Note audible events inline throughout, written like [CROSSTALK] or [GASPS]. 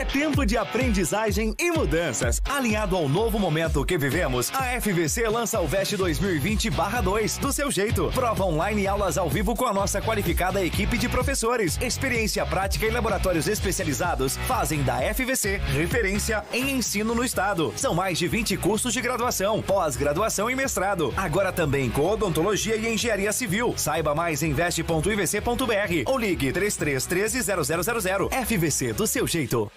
É tempo de aprendizagem e mudanças. Alinhado ao novo momento que vivemos, a FVC lança o VEST 2020-2 do seu jeito. Prova online e aulas ao vivo com a nossa qualificada equipe de professores. Experiência prática e laboratórios especializados fazem da FVC referência em ensino no estado. São mais de 20 cursos de graduação, pós-graduação e mestrado. Agora também com odontologia e engenharia civil. Saiba mais em veste.ivc.br ou ligue 3313 0000. FVC do seu jeito.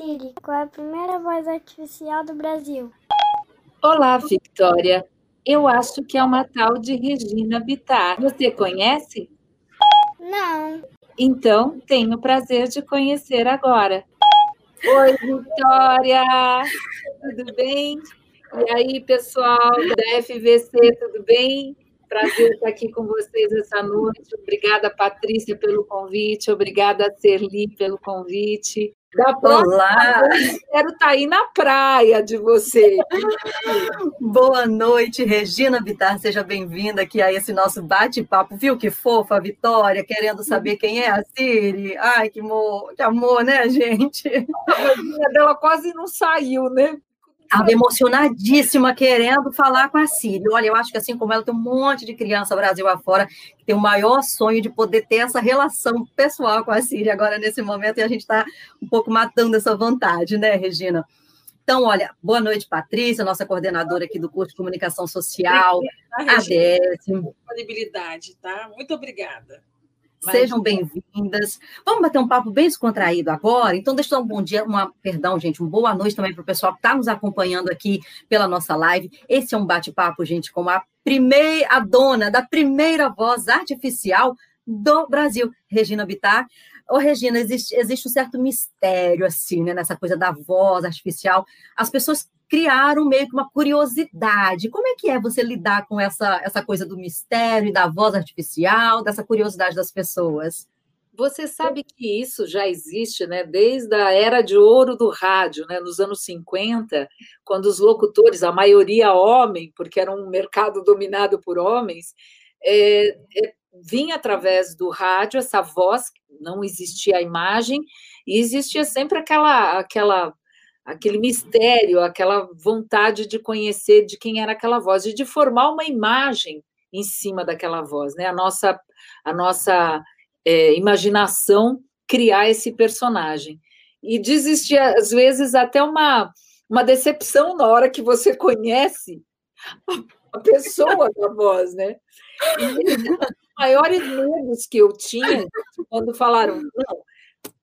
Siri, qual é a primeira voz artificial do Brasil? Olá, Victoria. Eu acho que é uma tal de Regina Bittar. Você conhece? Não. Então, tenho o prazer de conhecer agora. Oi, Vitória! Tudo bem? E aí, pessoal da FVC, tudo bem? Prazer estar aqui com vocês essa noite. Obrigada, Patrícia, pelo convite. Obrigada, Serli, pelo convite. Da Olá! Quero estar tá aí na praia de você. [LAUGHS] Boa noite, Regina Vitar, seja bem-vinda aqui a esse nosso bate-papo. Viu que fofa a Vitória, querendo saber quem é a Siri? Ai, que amor, que amor né, gente? A dela quase não saiu, né? Estava emocionadíssima, querendo falar com a Siri. Olha, eu acho que assim como ela, tem um monte de criança Brasil afora que tem o maior sonho de poder ter essa relação pessoal com a Siri agora nesse momento, e a gente está um pouco matando essa vontade, né, Regina? Então, olha, boa noite, Patrícia, nossa coordenadora aqui do curso de Comunicação Social, ADS. Disponibilidade, tá? Muito obrigada. Sejam bem-vindas. Vamos bater um papo bem descontraído agora. Então, deixa eu dar um bom dia, uma, perdão, gente, uma boa noite também para o pessoal que está nos acompanhando aqui pela nossa live. Esse é um bate-papo, gente, com a primeira, a dona da primeira voz artificial do Brasil, Regina Bittar. Ô, Regina, existe, existe um certo mistério, assim, né, nessa coisa da voz artificial. As pessoas criaram meio que uma curiosidade. Como é que é você lidar com essa, essa coisa do mistério e da voz artificial, dessa curiosidade das pessoas? Você sabe que isso já existe, né? Desde a era de ouro do rádio, né? Nos anos 50, quando os locutores, a maioria homem, porque era um mercado dominado por homens, é, é, vinha através do rádio essa voz, não existia a imagem, e existia sempre aquela, aquela aquele mistério, aquela vontade de conhecer de quem era aquela voz e de formar uma imagem em cima daquela voz, né? A nossa, a nossa é, imaginação criar esse personagem e desistir às vezes até uma uma decepção na hora que você conhece a, pessoa da voz, né? E, [LAUGHS] maiores medos que eu tinha quando falaram, não,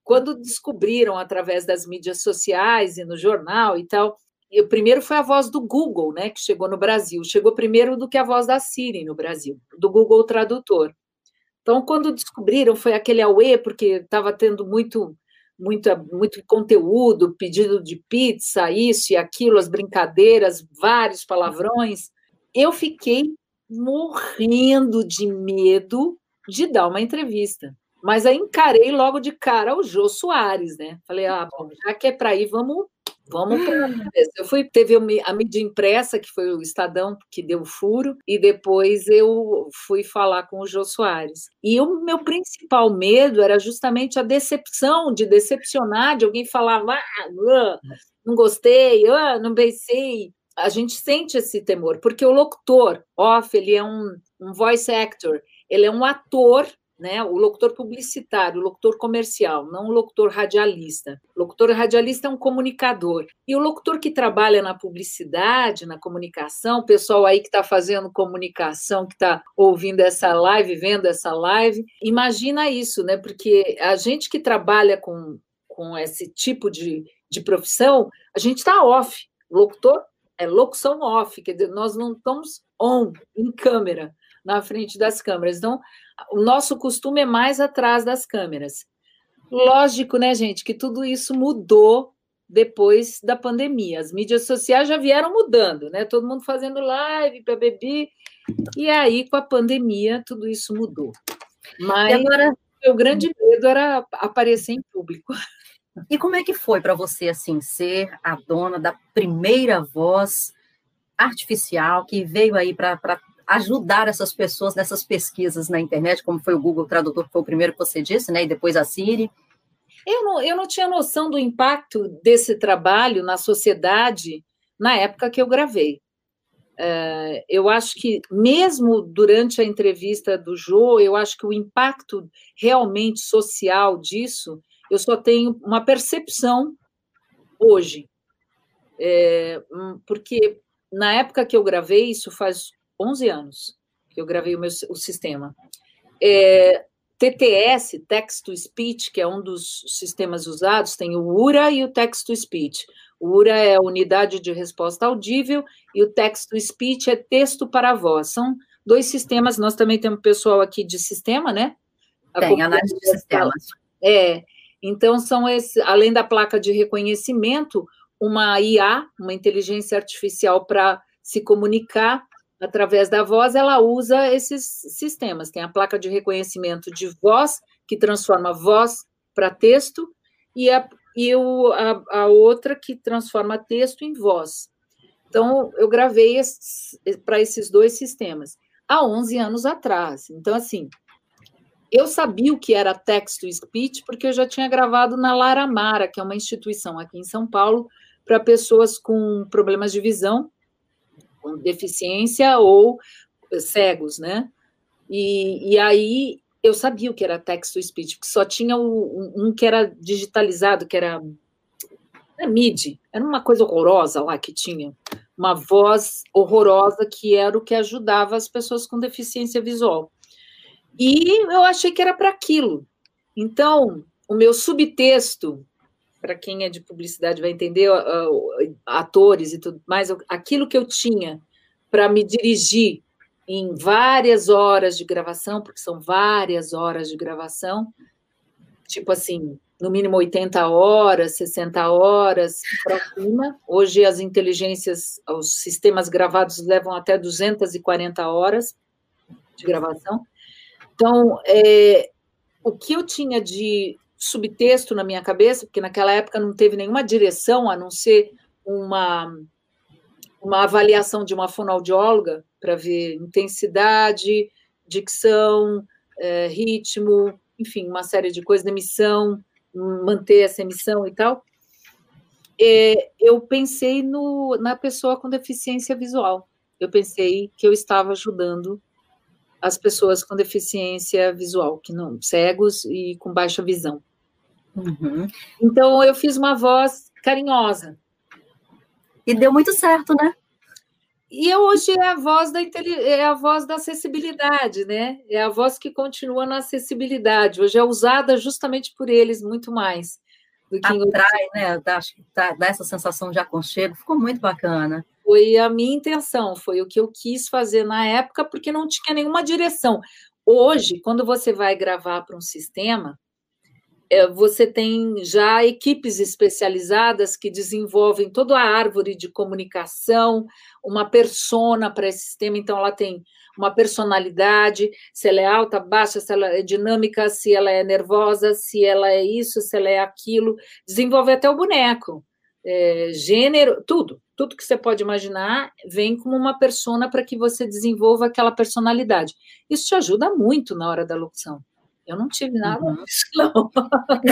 quando descobriram através das mídias sociais e no jornal e tal, e o primeiro foi a voz do Google, né, que chegou no Brasil. Chegou primeiro do que a voz da Siri no Brasil, do Google Tradutor. Então, quando descobriram, foi aquele auê, porque estava tendo muito, muito, muito conteúdo, pedido de pizza, isso e aquilo, as brincadeiras, vários palavrões. Eu fiquei morrendo de medo de dar uma entrevista. Mas aí encarei logo de cara o Jô Soares, né? Falei, ah, bom, já que é para ir, vamos Vamos para Eu fui, teve a mídia impressa, que foi o Estadão que deu o furo, e depois eu fui falar com o Jô Soares. E o meu principal medo era justamente a decepção, de decepcionar, de alguém falar, ah, não gostei, ah, não pensei. A gente sente esse temor, porque o locutor off, ele é um, um voice actor, ele é um ator né? O locutor publicitário, o locutor comercial, não o locutor radialista. O locutor radialista é um comunicador. E o locutor que trabalha na publicidade, na comunicação, o pessoal aí que está fazendo comunicação, que está ouvindo essa live, vendo essa live, imagina isso, né? Porque a gente que trabalha com, com esse tipo de, de profissão, a gente está off. O locutor é locução off, quer dizer, nós não estamos on, em câmera, na frente das câmeras. Então, o nosso costume é mais atrás das câmeras. Lógico, né, gente, que tudo isso mudou depois da pandemia. As mídias sociais já vieram mudando, né? Todo mundo fazendo live, BBB, e aí com a pandemia tudo isso mudou. Mas e agora meu grande medo era aparecer em público. [LAUGHS] E como é que foi para você assim ser a dona da primeira voz artificial que veio aí para ajudar essas pessoas nessas pesquisas na internet, como foi o Google Tradutor, que foi o primeiro que você disse, né? E depois a Siri. Eu não, eu não tinha noção do impacto desse trabalho na sociedade na época que eu gravei. Uh, eu acho que, mesmo durante a entrevista do Jô, eu acho que o impacto realmente social disso, eu só tenho uma percepção hoje. É, porque na época que eu gravei, isso faz 11 anos que eu gravei o meu o sistema. É, TTS, Text to Speech, que é um dos sistemas usados, tem o URA e o Text to Speech. O URA é a unidade de resposta audível e o Text to Speech é texto para voz. São dois sistemas, nós também temos pessoal aqui de sistema, né? A tem, análise de sistemas. É, então são esses, além da placa de reconhecimento, uma IA, uma inteligência artificial para se comunicar através da voz, ela usa esses sistemas. Tem a placa de reconhecimento de voz, que transforma voz para texto, e, a, e o, a, a, outra que transforma texto em voz. Então, eu gravei para esses dois sistemas há 11 anos atrás. Então, assim, eu sabia o que era text to speech, porque eu já tinha gravado na Laramara, que é uma instituição aqui em São Paulo, para pessoas com problemas de visão, com deficiência ou cegos, né? E, e aí eu sabia o que era text to speech, porque só tinha o, um que era digitalizado, que era é MIDI, era uma coisa horrorosa lá que tinha, uma voz horrorosa que era o que ajudava as pessoas com deficiência visual. E eu achei que era para aquilo. Então, o meu subtexto para quem é de publicidade vai entender, atores e tudo mais, aquilo que eu tinha para me dirigir em várias horas de gravação, porque são várias horas de gravação, tipo assim, no mínimo 80 horas, 60 horas para cima. Hoje as inteligências, os sistemas gravados levam até 240 horas de gravação. Então, é, o que eu tinha de subtexto na minha cabeça, porque naquela época não teve nenhuma direção a não ser uma, uma avaliação de uma fonoaudióloga para ver intensidade, dicção, é, ritmo, enfim, uma série de coisas, emissão, manter essa emissão e tal. É, eu pensei no, na pessoa com deficiência visual. Eu pensei que eu estava ajudando as pessoas com deficiência visual, que não cegos e com baixa visão. Uhum. Então eu fiz uma voz carinhosa. E deu muito certo, né? E hoje é a voz da é a voz da acessibilidade, né? É a voz que continua na acessibilidade. Hoje é usada justamente por eles muito mais do que atrai, né? Dá, dá essa sensação de aconchego. Ficou muito bacana. Foi a minha intenção, foi o que eu quis fazer na época, porque não tinha nenhuma direção. Hoje, quando você vai gravar para um sistema, é, você tem já equipes especializadas que desenvolvem toda a árvore de comunicação, uma persona para esse sistema, então ela tem uma personalidade, se ela é alta, baixa, se ela é dinâmica, se ela é nervosa, se ela é isso, se ela é aquilo, desenvolve até o boneco, é, gênero, tudo, tudo que você pode imaginar vem como uma persona para que você desenvolva aquela personalidade. Isso te ajuda muito na hora da locução. Eu não tive nada uhum. não.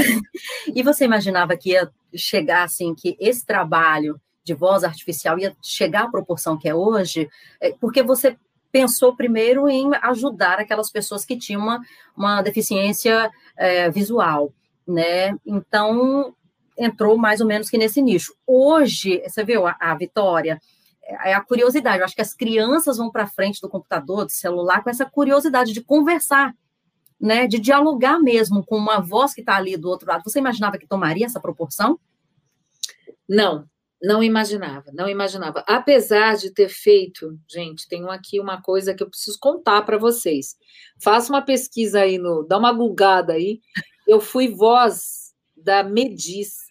[LAUGHS] e você imaginava que ia chegar assim, que esse trabalho de voz artificial ia chegar à proporção que é hoje? É, porque você pensou primeiro em ajudar aquelas pessoas que tinham uma, uma deficiência é, visual, né? Então, entrou mais ou menos que nesse nicho. Hoje, você viu a, a Vitória, é, é a curiosidade. Eu acho que as crianças vão para frente do computador, do celular, com essa curiosidade de conversar né, de dialogar mesmo com uma voz que está ali do outro lado. Você imaginava que tomaria essa proporção? Não, não imaginava, não imaginava. Apesar de ter feito, gente, tenho aqui uma coisa que eu preciso contar para vocês. Faça uma pesquisa aí no, dá uma gulgada aí. Eu fui voz da Medis,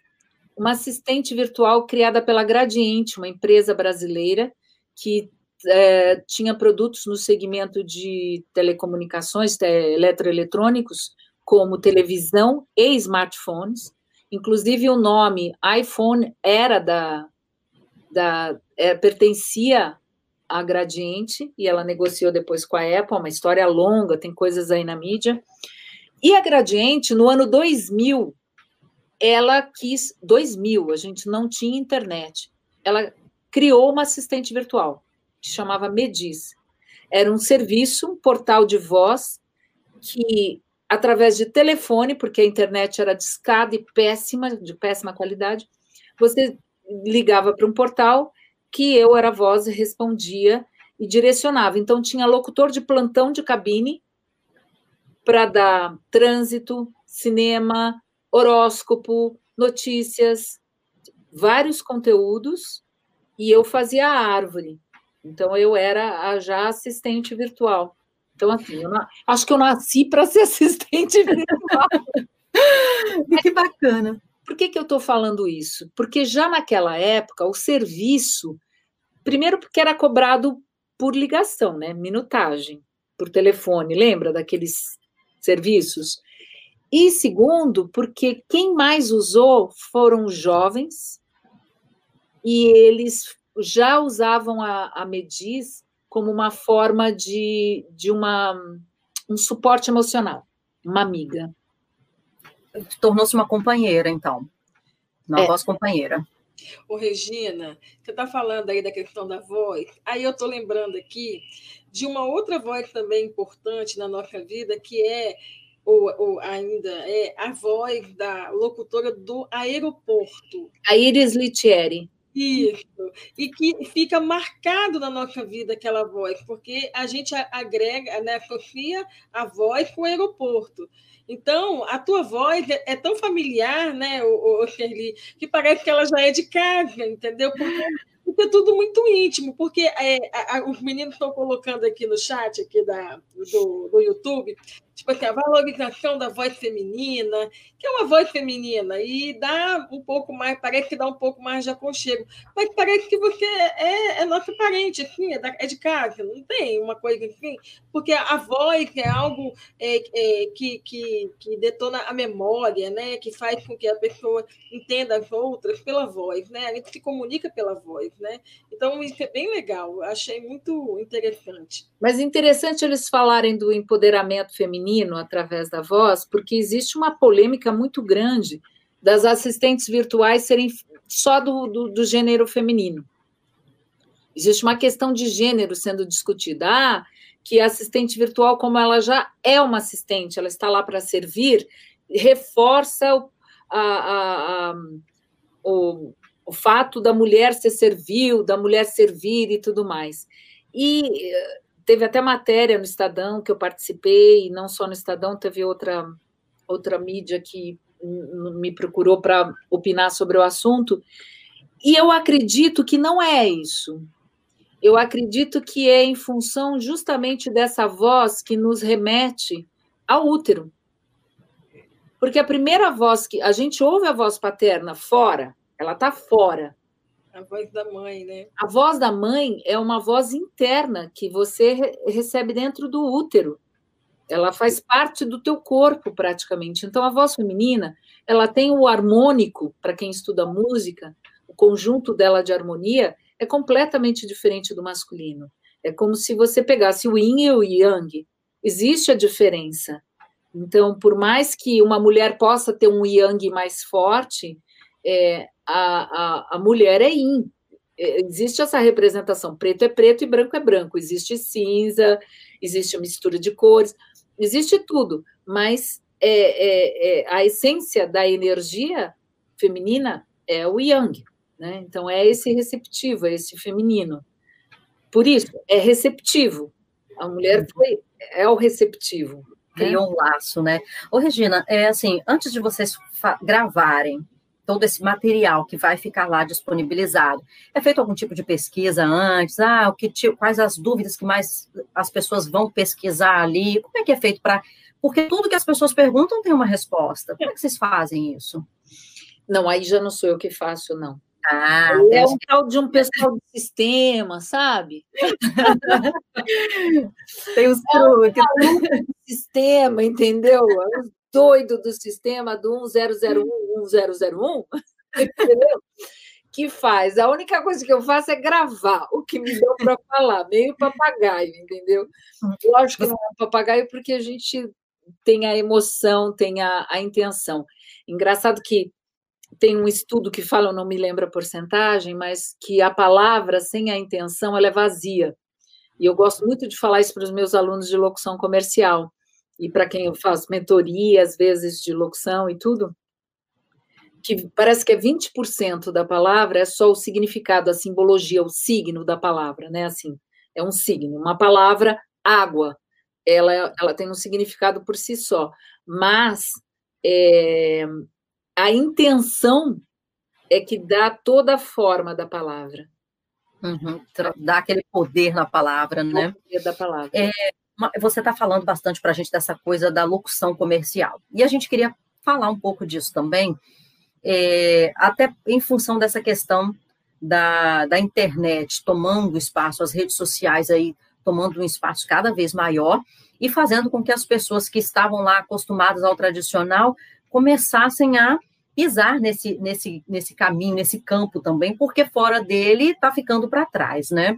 uma assistente virtual criada pela Gradiente, uma empresa brasileira que é, tinha produtos no segmento de telecomunicações, te, eletroeletrônicos, como televisão e smartphones. Inclusive, o nome iPhone era da. da é, pertencia à Gradiente, e ela negociou depois com a Apple, uma história longa, tem coisas aí na mídia. E a Gradiente, no ano 2000, ela quis 2000, a gente não tinha internet. Ela criou uma assistente virtual que chamava Medis. Era um serviço, um portal de voz que através de telefone, porque a internet era discada e péssima, de péssima qualidade, você ligava para um portal que eu era a voz respondia e direcionava. Então tinha locutor de plantão de cabine para dar trânsito, cinema, horóscopo, notícias, vários conteúdos, e eu fazia a árvore. Então, eu era a já assistente virtual. Então, assim, não, acho que eu nasci para ser [LAUGHS] assistente virtual. que bacana. Por que, que eu estou falando isso? Porque já naquela época, o serviço, primeiro porque era cobrado por ligação, né? Minutagem, por telefone, lembra daqueles serviços? E segundo, porque quem mais usou foram jovens e eles já usavam a, a Medis como uma forma de, de uma, um suporte emocional, uma amiga. Tornou-se uma companheira, então. Uma é. voz companheira. Ô, Regina, você está falando aí da questão da voz, aí eu estou lembrando aqui de uma outra voz também importante na nossa vida, que é ou, ou, ainda é a voz da locutora do aeroporto. A Iris Litieri. Isso. E que fica marcado na nossa vida aquela voz, porque a gente agrega, né, associa a voz com o aeroporto. Então, a tua voz é, é tão familiar, né, Shirley, que parece que ela já é de casa, entendeu? Porque porque é tudo muito íntimo, porque é, a, a, os meninos estão colocando aqui no chat aqui da, do, do YouTube tipo assim, a valorização da voz feminina, que é uma voz feminina, e dá um pouco mais, parece que dá um pouco mais de aconchego, mas parece que você é, é nosso parente, assim, é, da, é, de casa, não tem uma coisa assim, porque a, voz é algo é, é, que, que, que detona a memória, né, que faz com que a pessoa entenda as outras pela voz, né, a gente se comunica pela voz, né, então isso é bem legal, achei muito interessante. Mas interessante eles falarem do empoderamento feminino feminino através da voz, porque existe uma polêmica muito grande das assistentes virtuais serem só do, do, do gênero feminino. Existe uma questão de gênero sendo discutida. Ah, que a assistente virtual, como ela já é uma assistente, ela está lá para servir, reforça o, a, a, a, o, o fato da mulher ser servil, da mulher servir e tudo mais. E teve até matéria no Estadão que eu participei, e não só no Estadão, teve outra, outra mídia que me procurou para opinar sobre o assunto. E eu acredito que não é isso. Eu acredito que é em função justamente dessa voz que nos remete ao útero. Porque a primeira voz que a gente ouve a voz paterna fora, ela está fora. A voz da mãe, né? A voz da mãe é uma voz interna que você re recebe dentro do útero. Ela faz parte do teu corpo, praticamente. Então, a voz feminina, ela tem o harmônico, para quem estuda música, o conjunto dela de harmonia é completamente diferente do masculino. É como se você pegasse o yin e o yang. Existe a diferença. Então, por mais que uma mulher possa ter um yang mais forte, é, a, a, a mulher é yin. É, existe essa representação, preto é preto e branco é branco. Existe cinza, existe a mistura de cores, existe tudo, mas é, é, é, a essência da energia feminina é o yang, né? Então é esse receptivo, é esse feminino. Por isso, é receptivo. A mulher foi, é o receptivo. Né? Criou um laço, né? Ô, Regina, é assim, antes de vocês gravarem todo esse material que vai ficar lá disponibilizado. É feito algum tipo de pesquisa antes? Ah, o que quais as dúvidas que mais as pessoas vão pesquisar ali? Como é que é feito para porque tudo que as pessoas perguntam tem uma resposta. Como é que vocês fazem isso? Não, aí já não sou eu que faço, não. Ah, é um tal de um pessoal de sistema, sabe? [LAUGHS] tem os truques. É um sistema, entendeu? Doido do sistema do 1001, 1001, [LAUGHS] entendeu? que faz. A única coisa que eu faço é gravar o que me deu para falar, meio papagaio, entendeu? Lógico que não é papagaio porque a gente tem a emoção, tem a, a intenção. Engraçado que tem um estudo que fala, eu não me lembro a porcentagem, mas que a palavra sem a intenção ela é vazia. E eu gosto muito de falar isso para os meus alunos de locução comercial e para quem eu faço mentoria, às vezes, de locução e tudo, que parece que é 20% da palavra é só o significado, a simbologia, o signo da palavra, né? Assim, é um signo. Uma palavra, água, ela, ela tem um significado por si só, mas é, a intenção é que dá toda a forma da palavra. Uhum, dá aquele poder na palavra, né? O poder da palavra. É, você está falando bastante para a gente dessa coisa da locução comercial. E a gente queria falar um pouco disso também, é, até em função dessa questão da, da internet tomando espaço, as redes sociais aí tomando um espaço cada vez maior e fazendo com que as pessoas que estavam lá acostumadas ao tradicional começassem a pisar nesse, nesse, nesse caminho, nesse campo também, porque fora dele está ficando para trás, né?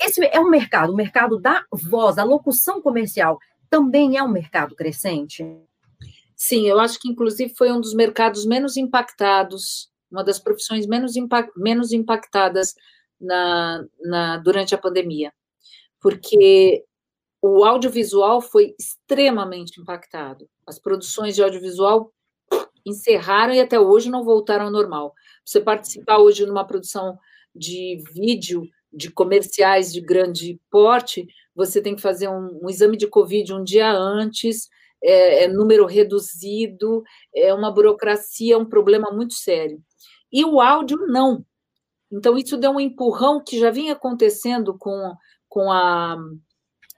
Esse é um mercado, o mercado da voz, da locução comercial, também é um mercado crescente? Sim, eu acho que inclusive foi um dos mercados menos impactados, uma das profissões menos, impact, menos impactadas na, na, durante a pandemia, porque o audiovisual foi extremamente impactado. As produções de audiovisual encerraram e até hoje não voltaram ao normal. Você participar hoje numa produção de vídeo de comerciais de grande porte, você tem que fazer um, um exame de Covid um dia antes, é, é, número reduzido, é uma burocracia, um problema muito sério. E o áudio, não. Então, isso deu um empurrão que já vinha acontecendo com, com a,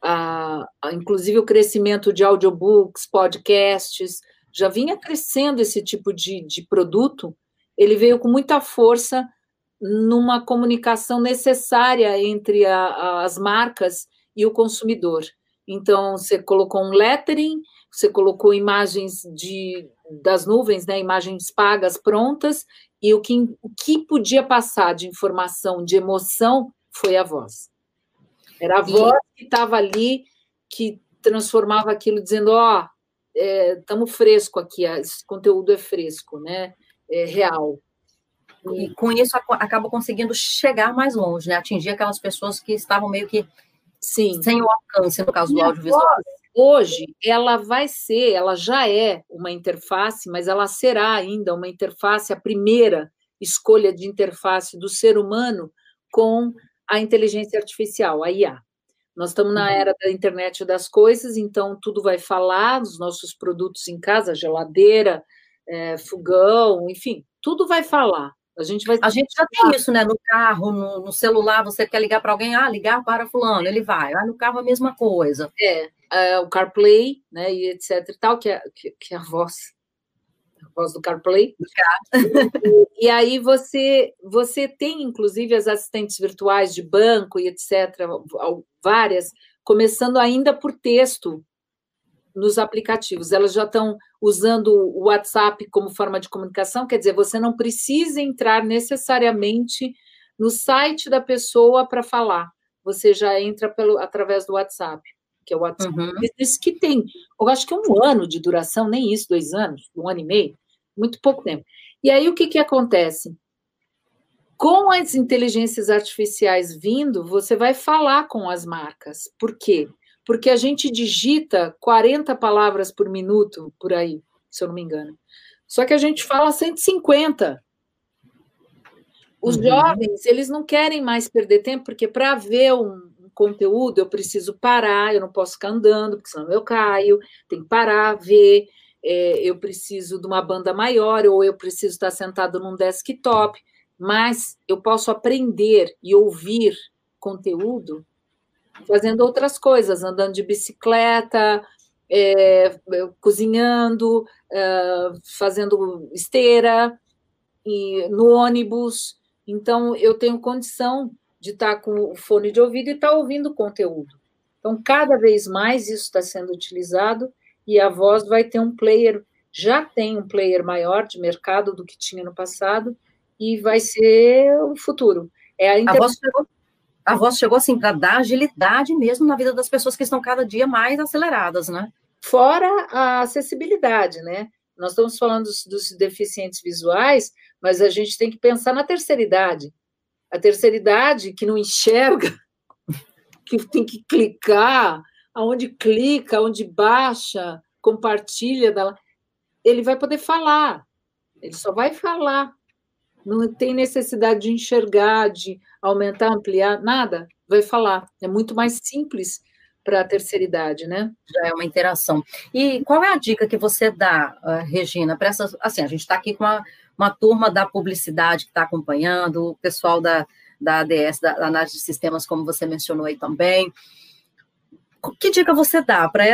a, a inclusive o crescimento de audiobooks, podcasts, já vinha crescendo esse tipo de, de produto, ele veio com muita força numa comunicação necessária entre a, as marcas e o consumidor. Então, você colocou um lettering, você colocou imagens de, das nuvens, né, imagens pagas prontas, e o que, o que podia passar de informação, de emoção, foi a voz. Era a voz que estava ali, que transformava aquilo, dizendo: Ó, oh, estamos é, fresco aqui, esse conteúdo é fresco, né? É real. E com isso acaba conseguindo chegar mais longe, né? Atingir aquelas pessoas que estavam meio que Sim. sem o alcance, no caso do audiovisual. Hoje, ela vai ser, ela já é uma interface, mas ela será ainda uma interface, a primeira escolha de interface do ser humano com a inteligência artificial, a IA. Nós estamos na uhum. era da internet das coisas, então tudo vai falar dos nossos produtos em casa, geladeira, é, fogão, enfim, tudo vai falar. A gente vai. A gente já tem isso, né? No carro, no, no celular, você quer ligar para alguém, ah, ligar para fulano, ele vai. Ah, no carro a mesma coisa. É, é o CarPlay, né? E etc e tal, que é, que, que é a voz a voz do CarPlay. [LAUGHS] e, e aí você você tem inclusive as assistentes virtuais de banco e etc, várias, começando ainda por texto nos aplicativos. Elas já estão usando o WhatsApp como forma de comunicação, quer dizer, você não precisa entrar necessariamente no site da pessoa para falar. Você já entra pelo, através do WhatsApp, que é o WhatsApp uhum. Business, que tem, eu acho que um ano de duração, nem isso, dois anos, um ano e meio, muito pouco tempo. E aí o que, que acontece? Com as inteligências artificiais vindo, você vai falar com as marcas. Por quê? Porque a gente digita 40 palavras por minuto, por aí, se eu não me engano. Só que a gente fala 150. Os uhum. jovens, eles não querem mais perder tempo, porque para ver um, conteúdo eu preciso parar, eu não posso ficar andando, porque senão eu caio, tem que parar, ver, é, eu preciso de uma banda maior, ou eu preciso estar sentado num desktop, mas eu posso aprender e ouvir conteúdo fazendo outras coisas, andando de bicicleta, é, cozinhando, é, fazendo esteira, e, no ônibus. Então, eu tenho condição de estar com o fone de ouvido e estar ouvindo conteúdo. Então, cada vez mais isso está sendo utilizado e a voz vai ter um player, já tem um player maior de mercado do que tinha no passado e vai ser o futuro. É a, inter... a voz a voz chegou assim para dar agilidade mesmo na vida das pessoas que estão cada dia mais aceleradas, né? Fora a acessibilidade, né? nós estamos falando dos, dos deficientes visuais, mas a gente tem que pensar na terceira idade. A terceira idade que não enxerga, [LAUGHS] que tem que clicar, aonde clica, aonde baixa, compartilha, ele vai poder falar. Ele só vai falar. Não tem necessidade de enxergar, de aumentar, ampliar, nada. Vai falar. É muito mais simples para a terceira idade, né? Já é uma interação. E qual é a dica que você dá, uh, Regina, para essas. Assim, a gente está aqui com uma, uma turma da publicidade que está acompanhando, o pessoal da, da ADS, da, da análise de sistemas, como você mencionou aí também. Que dica você dá para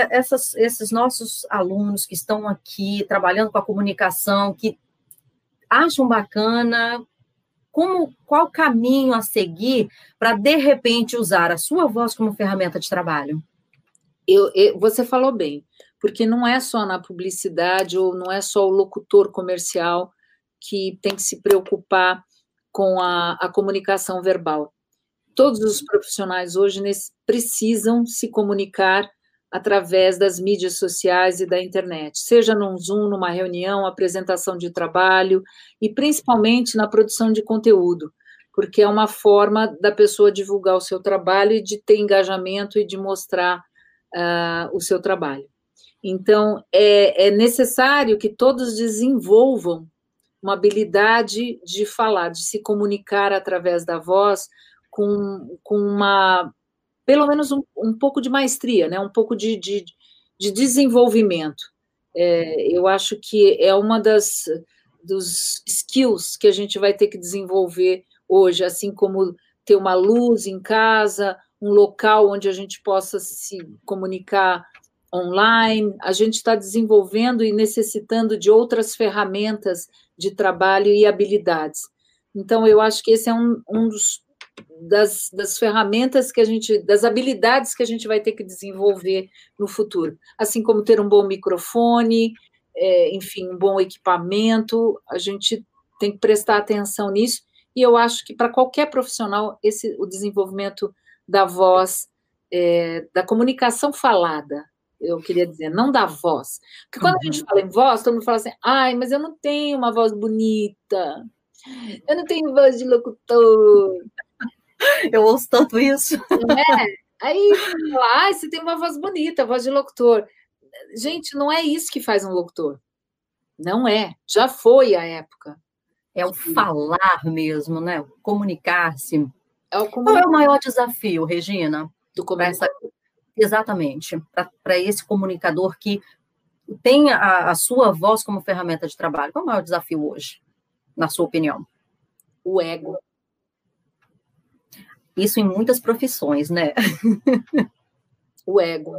esses nossos alunos que estão aqui trabalhando com a comunicação, que acham bacana, como qual caminho a seguir para de repente usar a sua voz como ferramenta de trabalho? Eu, eu, você falou bem, porque não é só na publicidade ou não é só o locutor comercial que tem que se preocupar com a, a comunicação verbal. Todos os profissionais hoje nesse, precisam se comunicar através das mídias sociais e da internet, seja num Zoom, numa reunião, apresentação de trabalho e principalmente na produção de conteúdo, porque é uma forma da pessoa divulgar o seu trabalho e de ter engajamento e de mostrar uh, o seu trabalho. Então, é, é necessário que todos desenvolvam uma habilidade de falar, de se comunicar através da voz com, com uma pelo menos um, um pouco de maestria, né? um pouco de, de, de desenvolvimento. É, eu acho que é uma das dos skills que a gente vai ter que desenvolver hoje, assim como ter uma luz em casa, um local onde a gente possa se comunicar online. A gente está desenvolvendo e necessitando de outras ferramentas de trabalho e habilidades. Então, eu acho que esse é um, um dos das, das ferramentas que a gente, das habilidades que a gente vai ter que desenvolver no futuro. Assim como ter um bom microfone, é, enfim, um bom equipamento, a gente tem que prestar atenção nisso. E eu acho que para qualquer profissional, esse, o desenvolvimento da voz, é, da comunicação falada, eu queria dizer, não da voz. Porque quando a gente uhum. fala em voz, todo mundo fala assim, ai, mas eu não tenho uma voz bonita, eu não tenho voz de locutor, [LAUGHS] Eu ouço tanto isso. É. Aí, ah, você tem uma voz bonita, voz de locutor. Gente, não é isso que faz um locutor. Não é. Já foi a época. É o falar mesmo, né? Comunicar-se. É o comunicar. Qual é o maior desafio, Regina? Do comunicar. Exatamente. Para esse comunicador que tem a, a sua voz como ferramenta de trabalho. Qual é o maior desafio hoje, na sua opinião? O ego. Isso em muitas profissões, né? [LAUGHS] o ego.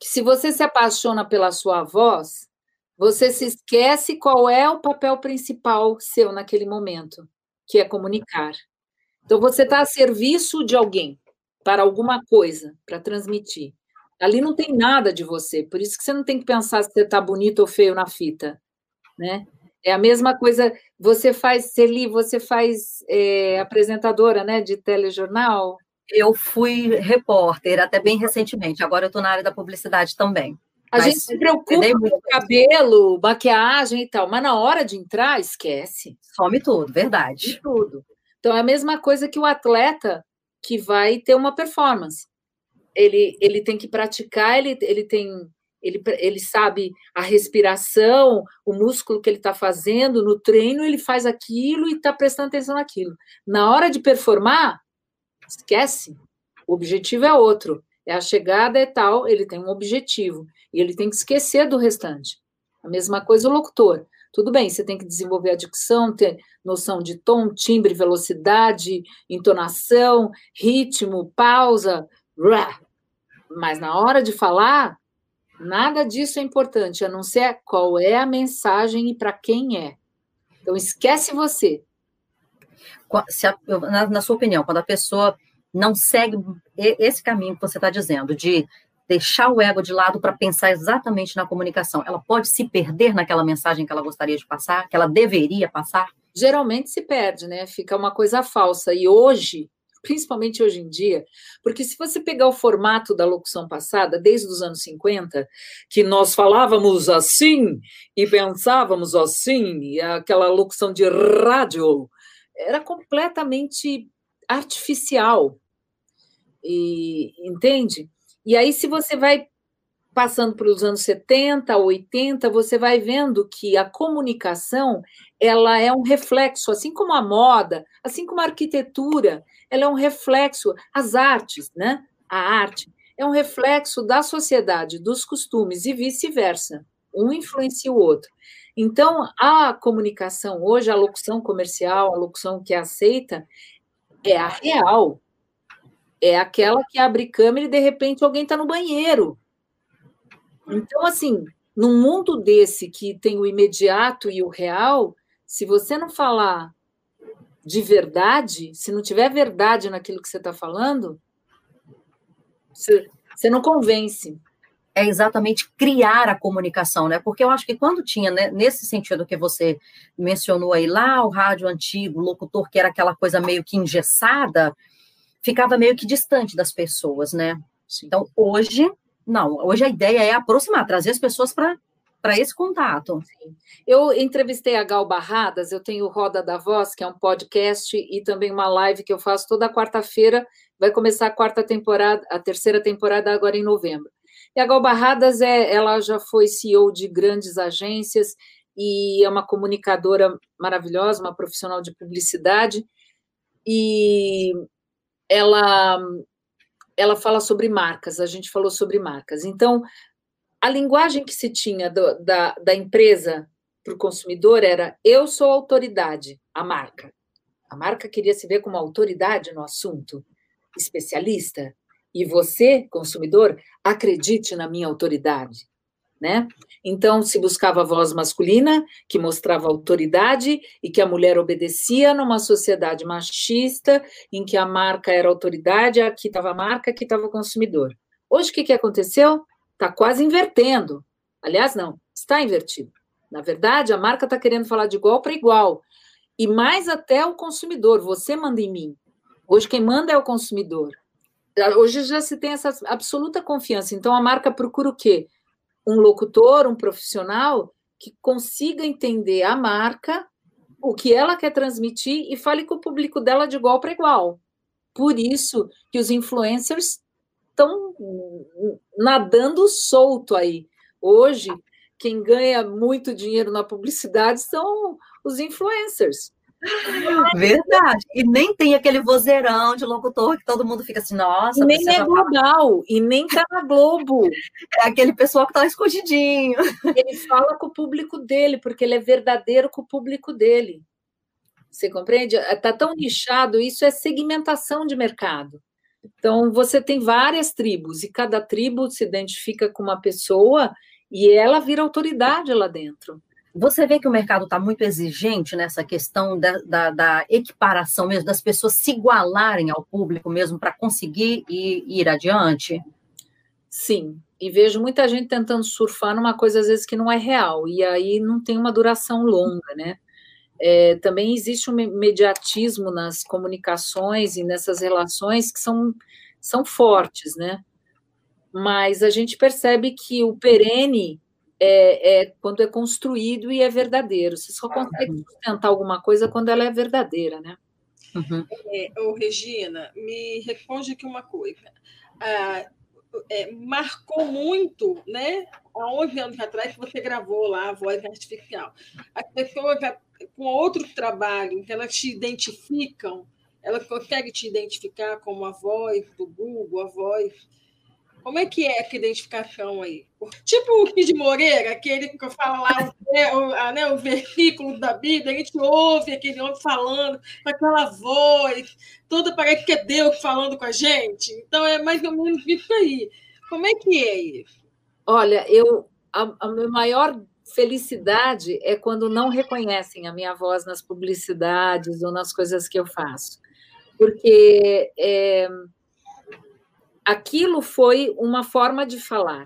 Que se você se apaixona pela sua voz, você se esquece qual é o papel principal seu naquele momento, que é comunicar. Então você está a serviço de alguém para alguma coisa, para transmitir. Ali não tem nada de você, por isso que você não tem que pensar se você está bonito ou feio na fita, né? É a mesma coisa, você faz, Celi, você faz é, apresentadora né, de telejornal? Eu fui repórter até bem recentemente, agora eu estou na área da publicidade também. A gente se preocupa com o cabelo, maquiagem e tal, mas na hora de entrar, esquece. Some tudo, verdade. Some tudo. Então é a mesma coisa que o atleta que vai ter uma performance. Ele, ele tem que praticar, ele, ele tem ele, ele sabe a respiração, o músculo que ele está fazendo, no treino ele faz aquilo e está prestando atenção naquilo. Na hora de performar, esquece. O objetivo é outro. É a chegada é tal, ele tem um objetivo. E ele tem que esquecer do restante. A mesma coisa o locutor. Tudo bem, você tem que desenvolver a dicção, ter noção de tom, timbre, velocidade, entonação, ritmo, pausa, mas na hora de falar, Nada disso é importante, a não ser qual é a mensagem e para quem é. Então, esquece você. A, na, na sua opinião, quando a pessoa não segue esse caminho que você está dizendo, de deixar o ego de lado para pensar exatamente na comunicação, ela pode se perder naquela mensagem que ela gostaria de passar, que ela deveria passar? Geralmente se perde, né? Fica uma coisa falsa. E hoje, principalmente hoje em dia, porque se você pegar o formato da locução passada, desde os anos 50, que nós falávamos assim e pensávamos assim, e aquela locução de rádio era completamente artificial. E entende? E aí se você vai passando para os anos 70, 80, você vai vendo que a comunicação ela é um reflexo, assim como a moda, assim como a arquitetura, ela é um reflexo, as artes, né? A arte é um reflexo da sociedade, dos costumes e vice-versa. Um influencia o outro. Então, a comunicação hoje, a locução comercial, a locução que é aceita, é a real. É aquela que abre câmera e de repente alguém está no banheiro. Então, assim, num mundo desse que tem o imediato e o real, se você não falar de verdade, se não tiver verdade naquilo que você está falando, você, você não convence é exatamente criar a comunicação, né? Porque eu acho que quando tinha, né, nesse sentido que você mencionou aí lá, o rádio antigo, o locutor que era aquela coisa meio que engessada, ficava meio que distante das pessoas, né? Então, hoje, não, hoje a ideia é aproximar, trazer as pessoas para para esse contato. Eu entrevistei a Gal Barradas, eu tenho Roda da Voz, que é um podcast, e também uma live que eu faço toda quarta-feira. Vai começar a quarta temporada, a terceira temporada agora em novembro. E a Gal Barradas, é, ela já foi CEO de grandes agências e é uma comunicadora maravilhosa, uma profissional de publicidade. E ela ela fala sobre marcas, a gente falou sobre marcas. Então, a linguagem que se tinha do, da, da empresa para o consumidor era eu sou autoridade, a marca. A marca queria se ver como autoridade no assunto, especialista. E você, consumidor, acredite na minha autoridade. Né? Então, se buscava a voz masculina, que mostrava autoridade e que a mulher obedecia numa sociedade machista, em que a marca era autoridade, aqui estava a marca, aqui estava o consumidor. Hoje, o que, que aconteceu? Está quase invertendo. Aliás, não, está invertido. Na verdade, a marca está querendo falar de igual para igual. E mais até o consumidor. Você manda em mim. Hoje, quem manda é o consumidor. Hoje já se tem essa absoluta confiança. Então, a marca procura o quê? Um locutor, um profissional que consiga entender a marca, o que ela quer transmitir e fale com o público dela de igual para igual. Por isso que os influencers estão nadando solto aí. Hoje, quem ganha muito dinheiro na publicidade são os influencers. [LAUGHS] Verdade. E nem tem aquele vozeirão de locutor que todo mundo fica assim, nossa. Nem é global, e nem tá na Globo. [LAUGHS] É aquele pessoal que tá escondidinho. [LAUGHS] Ele fala com o público dele, porque ele é verdadeiro com o público dele. Você compreende? Tá tão nichado, isso é segmentação de mercado. Então, você tem várias tribos, e cada tribo se identifica com uma pessoa e ela vira autoridade lá dentro. Você vê que o mercado está muito exigente nessa questão da, da, da, equiparação mesmo, das pessoas se igualarem ao público mesmo para conseguir ir, ir adiante? Sim, e vejo muita gente tentando surfar numa coisa às vezes que não é real, e aí não tem uma duração longa, né? É, também existe um mediatismo nas comunicações e nessas relações que são, são fortes, né? Mas a gente percebe que o perene é, é, quando é construído e é verdadeiro. Você só consegue sustentar alguma coisa quando ela é verdadeira, né? Uhum. É, ô, Regina, me responde aqui uma coisa. Ah, é, marcou muito, né? Há 11 anos atrás, que você gravou lá a voz artificial. As pessoas, com outro trabalho, que elas te identificam, elas conseguem te identificar como a voz do Google, a voz como é que é essa identificação aí? Tipo o Kid Moreira, aquele que fala lá né, o, né, o versículo da Bíblia, a gente ouve aquele homem falando com aquela voz, toda parece que é Deus falando com a gente. Então é mais ou menos isso aí. Como é que é isso? Olha, eu a, a minha maior felicidade é quando não reconhecem a minha voz nas publicidades ou nas coisas que eu faço. Porque é, aquilo foi uma forma de falar,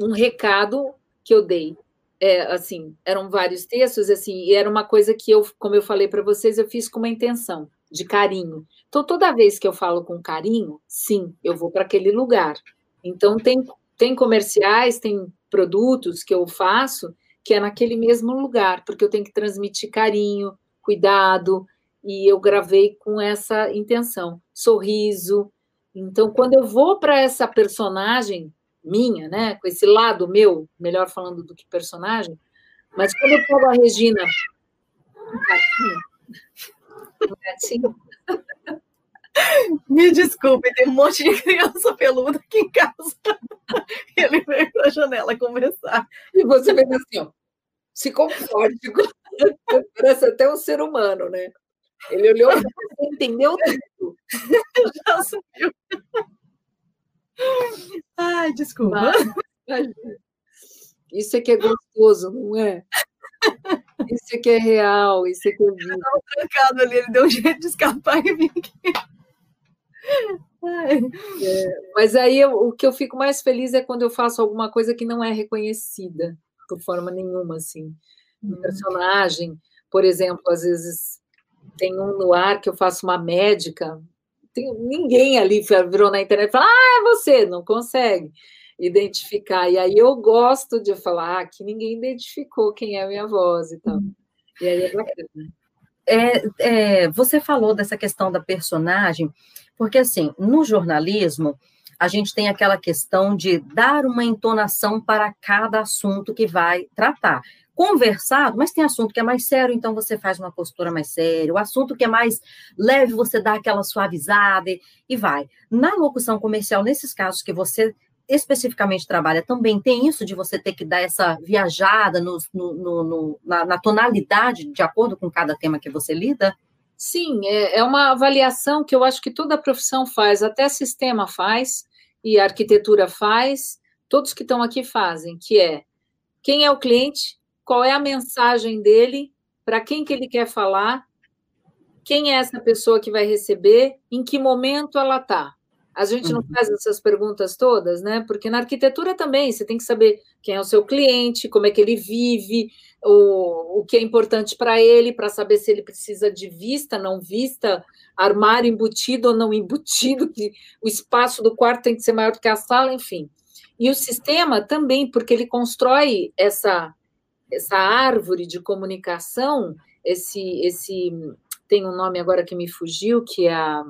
um recado que eu dei. É, assim, eram vários textos, assim, e era uma coisa que eu, como eu falei para vocês, eu fiz com uma intenção de carinho. Então, toda vez que eu falo com carinho, sim, eu vou para aquele lugar. Então, tem, tem comerciais, tem produtos que eu faço que é naquele mesmo lugar, porque eu tenho que transmitir carinho, cuidado, e eu gravei com essa intenção, sorriso. Então, quando eu vou para essa personagem minha, né, com esse lado meu, melhor falando do que personagem, mas quando eu pego a Regina, um gatinho, um gatinho. Me desculpe, tem um monte de criança peluda aqui em casa. [LAUGHS] Ele veio para a janela conversar. E você vê assim, ó, se comporte. Parece até um ser humano, né? Ele olhou e entendeu tudo. [LAUGHS] Já subiu. Ai, desculpa. Mas, isso é que é gostoso, não é? Isso é que é real, isso é que é. Eu estava trancado ali, ele deu um jeito de escapar e vir aqui. É, mas aí eu, o que eu fico mais feliz é quando eu faço alguma coisa que não é reconhecida por forma nenhuma, assim. Um uhum. personagem, por exemplo, às vezes tem um no ar que eu faço uma médica, tem, ninguém ali virou na internet e falou, ah, é você, não consegue identificar. E aí eu gosto de falar ah, que ninguém identificou quem é a minha voz e tal. E aí é bacana. É, é, você falou dessa questão da personagem, porque assim, no jornalismo, a gente tem aquela questão de dar uma entonação para cada assunto que vai tratar. Conversado, mas tem assunto que é mais sério, então você faz uma postura mais séria. O assunto que é mais leve, você dá aquela suavizada e, e vai. Na locução comercial, nesses casos que você especificamente trabalha, também tem isso de você ter que dar essa viajada no, no, no, na, na, tonalidade de acordo com cada tema que você lida? Sim, é, é uma avaliação que eu acho que toda profissão faz, até sistema faz, e arquitetura faz, todos que estão aqui fazem, que é quem é o cliente, qual é a mensagem dele, para quem que ele quer falar, quem é essa pessoa que vai receber, em que momento ela está. A gente não uhum. faz essas perguntas todas, né? Porque na arquitetura também você tem que saber quem é o seu cliente, como é que ele vive, o, o que é importante para ele, para saber se ele precisa de vista, não vista, armário embutido ou não embutido, que o espaço do quarto tem que ser maior do que a sala, enfim. E o sistema também, porque ele constrói essa, essa árvore de comunicação, esse, esse tem um nome agora que me fugiu, que é, a,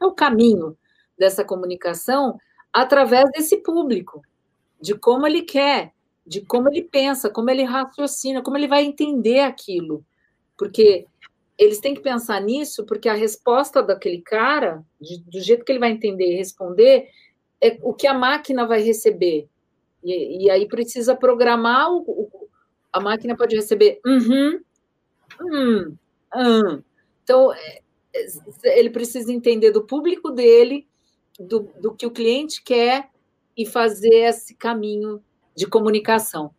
é o caminho dessa comunicação através desse público, de como ele quer, de como ele pensa, como ele raciocina, como ele vai entender aquilo. Porque eles têm que pensar nisso, porque a resposta daquele cara, de, do jeito que ele vai entender e responder, é o que a máquina vai receber. E, e aí precisa programar o, o, a máquina pode receber uhum, hum, hum. Então, é, é, ele precisa entender do público dele, do, do que o cliente quer e fazer esse caminho de comunicação.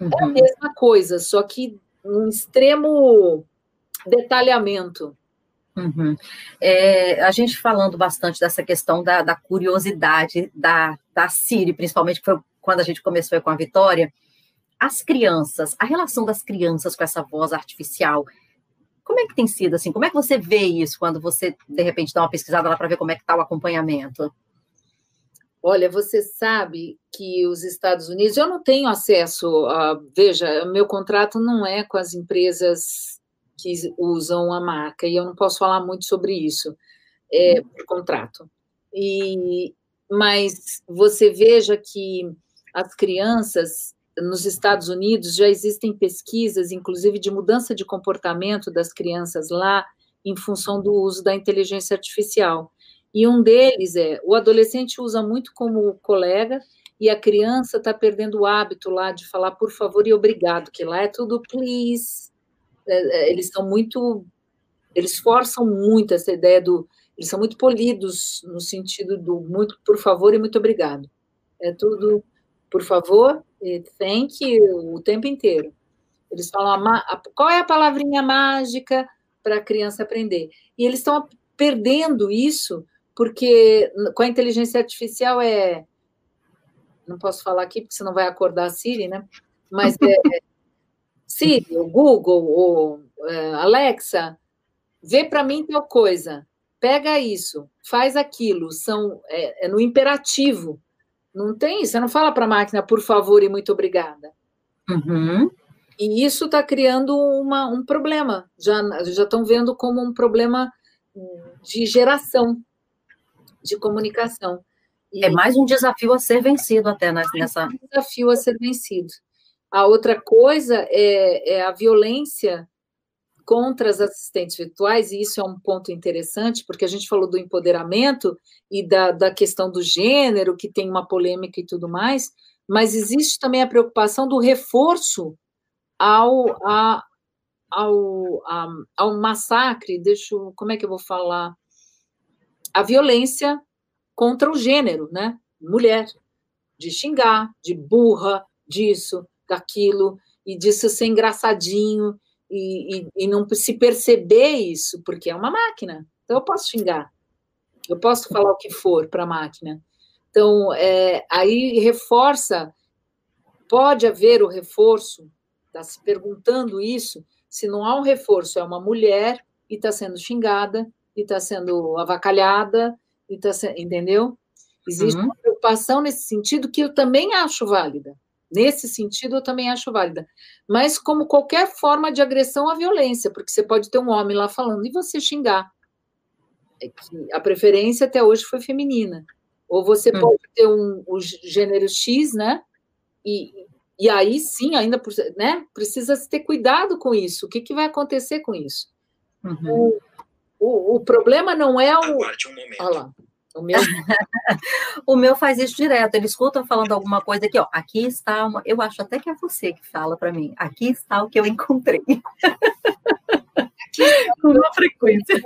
Uhum. É a uhum. mesma coisa, só que um extremo detalhamento. Uhum. É, a gente falando bastante dessa questão da, da, curiosidade da, da Siri, principalmente que foi quando a gente começou com a Vitória, as crianças, a relação das crianças com essa voz artificial, como é que tem sido assim? Como é que você vê isso quando você, de repente, dá uma pesquisada lá para ver como é que está o acompanhamento? Olha, você sabe que os Estados Unidos, eu não tenho acesso a, veja, meu contrato não é com as empresas que usam a marca, e eu não posso falar muito sobre isso, é, por contrato. E, mas você veja que as crianças nos Estados Unidos já existem pesquisas, inclusive de mudança de comportamento das crianças lá, em função do uso da inteligência artificial. E um deles é: o adolescente usa muito como colega, e a criança está perdendo o hábito lá de falar por favor e obrigado, que lá é tudo please. É, é, eles são muito. Eles forçam muito essa ideia do. Eles são muito polidos no sentido do muito por favor e muito obrigado. É tudo por favor thank you o tempo inteiro. Eles falam qual é a palavrinha mágica para a criança aprender. E eles estão perdendo isso porque com a inteligência artificial é não posso falar aqui porque senão vai acordar a Siri, né? Mas é [LAUGHS] Siri, o Google, o é, Alexa, vê para mim tal coisa, pega isso, faz aquilo, são é, é no imperativo. Não tem, você não fala para a máquina, por favor e muito obrigada. Uhum. E isso está criando uma, um problema. Já já estão vendo como um problema de geração de comunicação. E é mais um desafio a ser vencido até nessa. Um desafio a ser vencido. A outra coisa é, é a violência contra as assistentes virtuais, e isso é um ponto interessante, porque a gente falou do empoderamento e da, da questão do gênero, que tem uma polêmica e tudo mais, mas existe também a preocupação do reforço ao, a, ao, a, ao massacre, deixa eu, como é que eu vou falar? A violência contra o gênero, né? Mulher, de xingar, de burra, disso, daquilo, e disso ser engraçadinho, e, e, e não se perceber isso, porque é uma máquina. Então, eu posso xingar, eu posso falar o que for para a máquina. Então, é, aí reforça, pode haver o reforço, está se perguntando isso, se não há um reforço, é uma mulher e está sendo xingada, e está sendo avacalhada, e tá, entendeu? Existe uhum. uma preocupação nesse sentido que eu também acho válida. Nesse sentido, eu também acho válida. Mas como qualquer forma de agressão à violência, porque você pode ter um homem lá falando e você xingar. É a preferência até hoje foi feminina. Ou você hum. pode ter um, o gênero X, né? E, e aí sim, ainda né? precisa ter cuidado com isso. O que, que vai acontecer com isso? Uhum. O, o, o, problema não é o. Aguarde um momento. Olha lá. O meu... [LAUGHS] o meu faz isso direto. Ele escuta falando alguma coisa aqui, ó. Aqui está uma. Eu acho até que é você que fala para mim. Aqui está o que eu encontrei. [LAUGHS] Com uma frequência.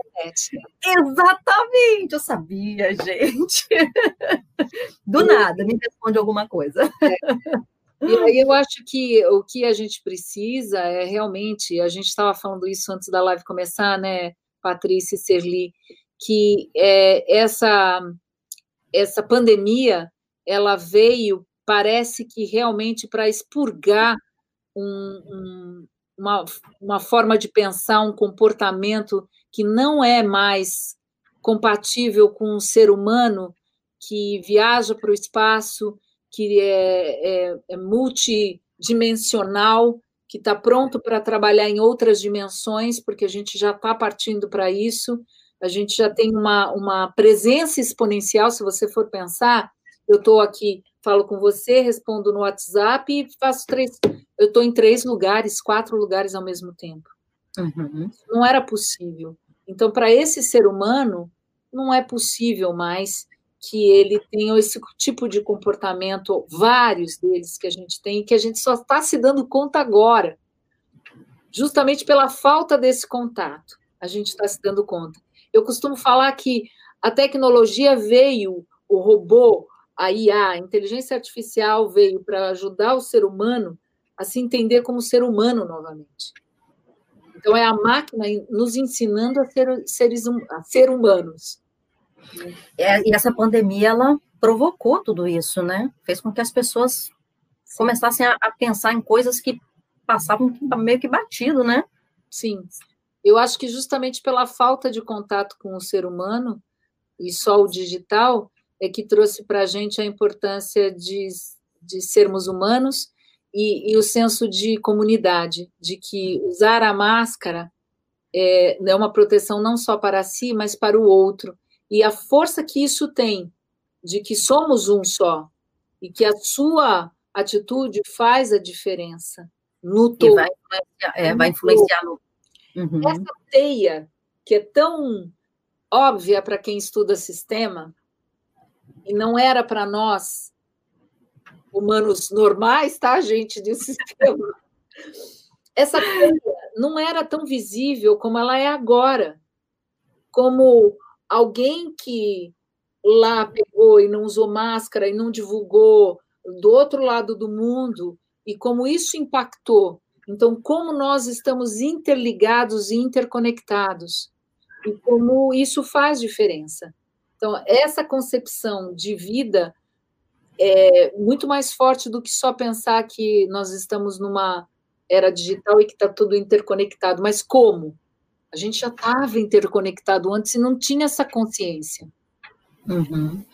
Exatamente, eu sabia, [LAUGHS] gente. Do nada, me responde alguma coisa. É. E aí eu acho que o que a gente precisa é realmente, a gente estava falando isso antes da live começar, né, Patrícia e Serli, que é, essa essa pandemia ela veio parece que realmente para expurgar um, um, uma, uma forma de pensar um comportamento que não é mais compatível com um ser humano que viaja para o espaço que é, é, é multidimensional que está pronto para trabalhar em outras dimensões porque a gente já está partindo para isso a gente já tem uma, uma presença exponencial, se você for pensar, eu estou aqui, falo com você, respondo no WhatsApp e faço três, eu estou em três lugares, quatro lugares ao mesmo tempo. Uhum. Não era possível. Então, para esse ser humano, não é possível mais que ele tenha esse tipo de comportamento, vários deles que a gente tem, que a gente só está se dando conta agora, justamente pela falta desse contato. A gente está se dando conta. Eu costumo falar que a tecnologia veio, o robô, a IA, a inteligência artificial veio para ajudar o ser humano a se entender como ser humano novamente. Então, é a máquina nos ensinando a ser, seres, hum, a ser humanos. É, e essa pandemia, ela provocou tudo isso, né? Fez com que as pessoas começassem a, a pensar em coisas que passavam meio que batido, né? Sim. Eu acho que justamente pela falta de contato com o ser humano e só o digital é que trouxe para a gente a importância de, de sermos humanos e, e, o senso de comunidade, de que usar a máscara é, é uma proteção não só para si, mas para o outro. E a força que isso tem, de que somos um só, e que a sua atitude faz a diferença no todo. Vai influenciar, é, vai influenciar no Uhum. Essa teia, que é tão óbvia para quem estuda sistema, e não era para nós, humanos normais, tá, gente, de [LAUGHS] sistema. Essa teia não era tão visível como ela é agora. Como alguém que lá pegou e não usou máscara e não divulgou do outro lado do mundo, e como isso impactou então, como nós estamos interligados e interconectados, e como isso faz diferença. Então, essa concepção de vida é muito mais forte do que só pensar que nós estamos numa era digital e que está tudo interconectado. Mas como? A gente já estava interconectado antes e não tinha essa consciência. Uhum.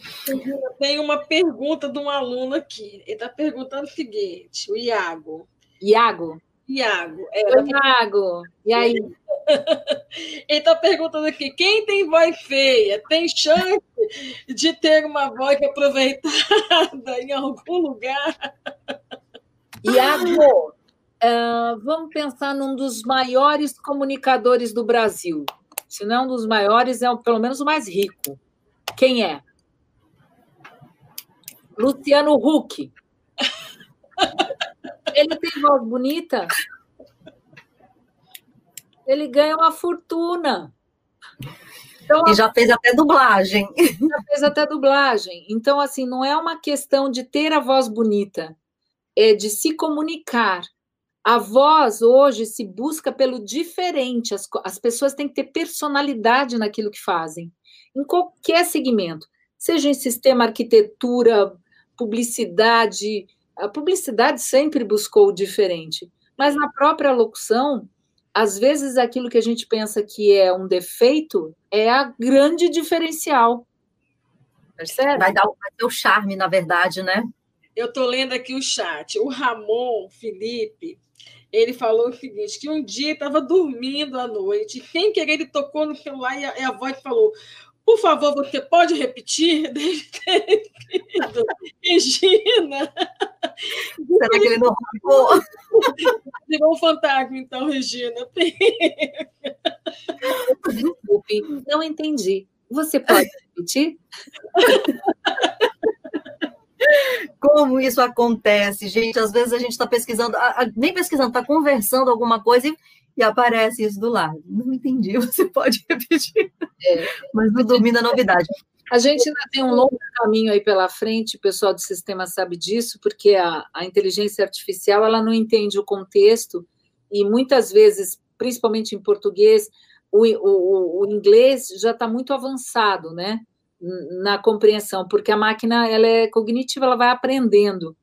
Tem uma pergunta de um aluno aqui. Ele está perguntando o seguinte: o Iago. Iago? Iago. É, Iago. E aí? [LAUGHS] Ele está perguntando aqui: quem tem voz feia tem chance de ter uma voz aproveitada [LAUGHS] em algum lugar? Iago, uh, vamos pensar num dos maiores comunicadores do Brasil. Se não um dos maiores, é pelo menos o mais rico. Quem é? Luciano Huck. [LAUGHS] Ele tem voz bonita? Ele ganha uma fortuna. Então, e já fez até dublagem. Já fez até dublagem. Então, assim, não é uma questão de ter a voz bonita, é de se comunicar. A voz hoje se busca pelo diferente. As, as pessoas têm que ter personalidade naquilo que fazem, em qualquer segmento, seja em sistema, arquitetura, publicidade. A publicidade sempre buscou o diferente, mas na própria locução, às vezes aquilo que a gente pensa que é um defeito é a grande diferencial. Percebe? Vai dar vai ter o charme, na verdade, né? Eu estou lendo aqui o chat. O Ramon Felipe, ele falou o seguinte: que um dia estava dormindo à noite, sem querer ele tocou no celular e a, e a voz falou: Por favor, você pode repetir? [LAUGHS] Regina. Será que ele não roubou? Virou um fantasma, então, Regina. Desculpe, não entendi. Você pode repetir? Como isso acontece, gente? Às vezes a gente está pesquisando, nem pesquisando, está conversando alguma coisa e, e, aparece isso do lado. Não entendi, [LAUGHS] você pode repetir. É. Mas não domina a novidade. A gente ainda tem um longo caminho aí pela frente, o pessoal do sistema sabe disso, porque a, a inteligência artificial ela não entende o contexto e muitas vezes, principalmente em português, o, o, o inglês já está muito avançado, né? na compreensão, porque a máquina ela é cognitiva, ela vai aprendendo.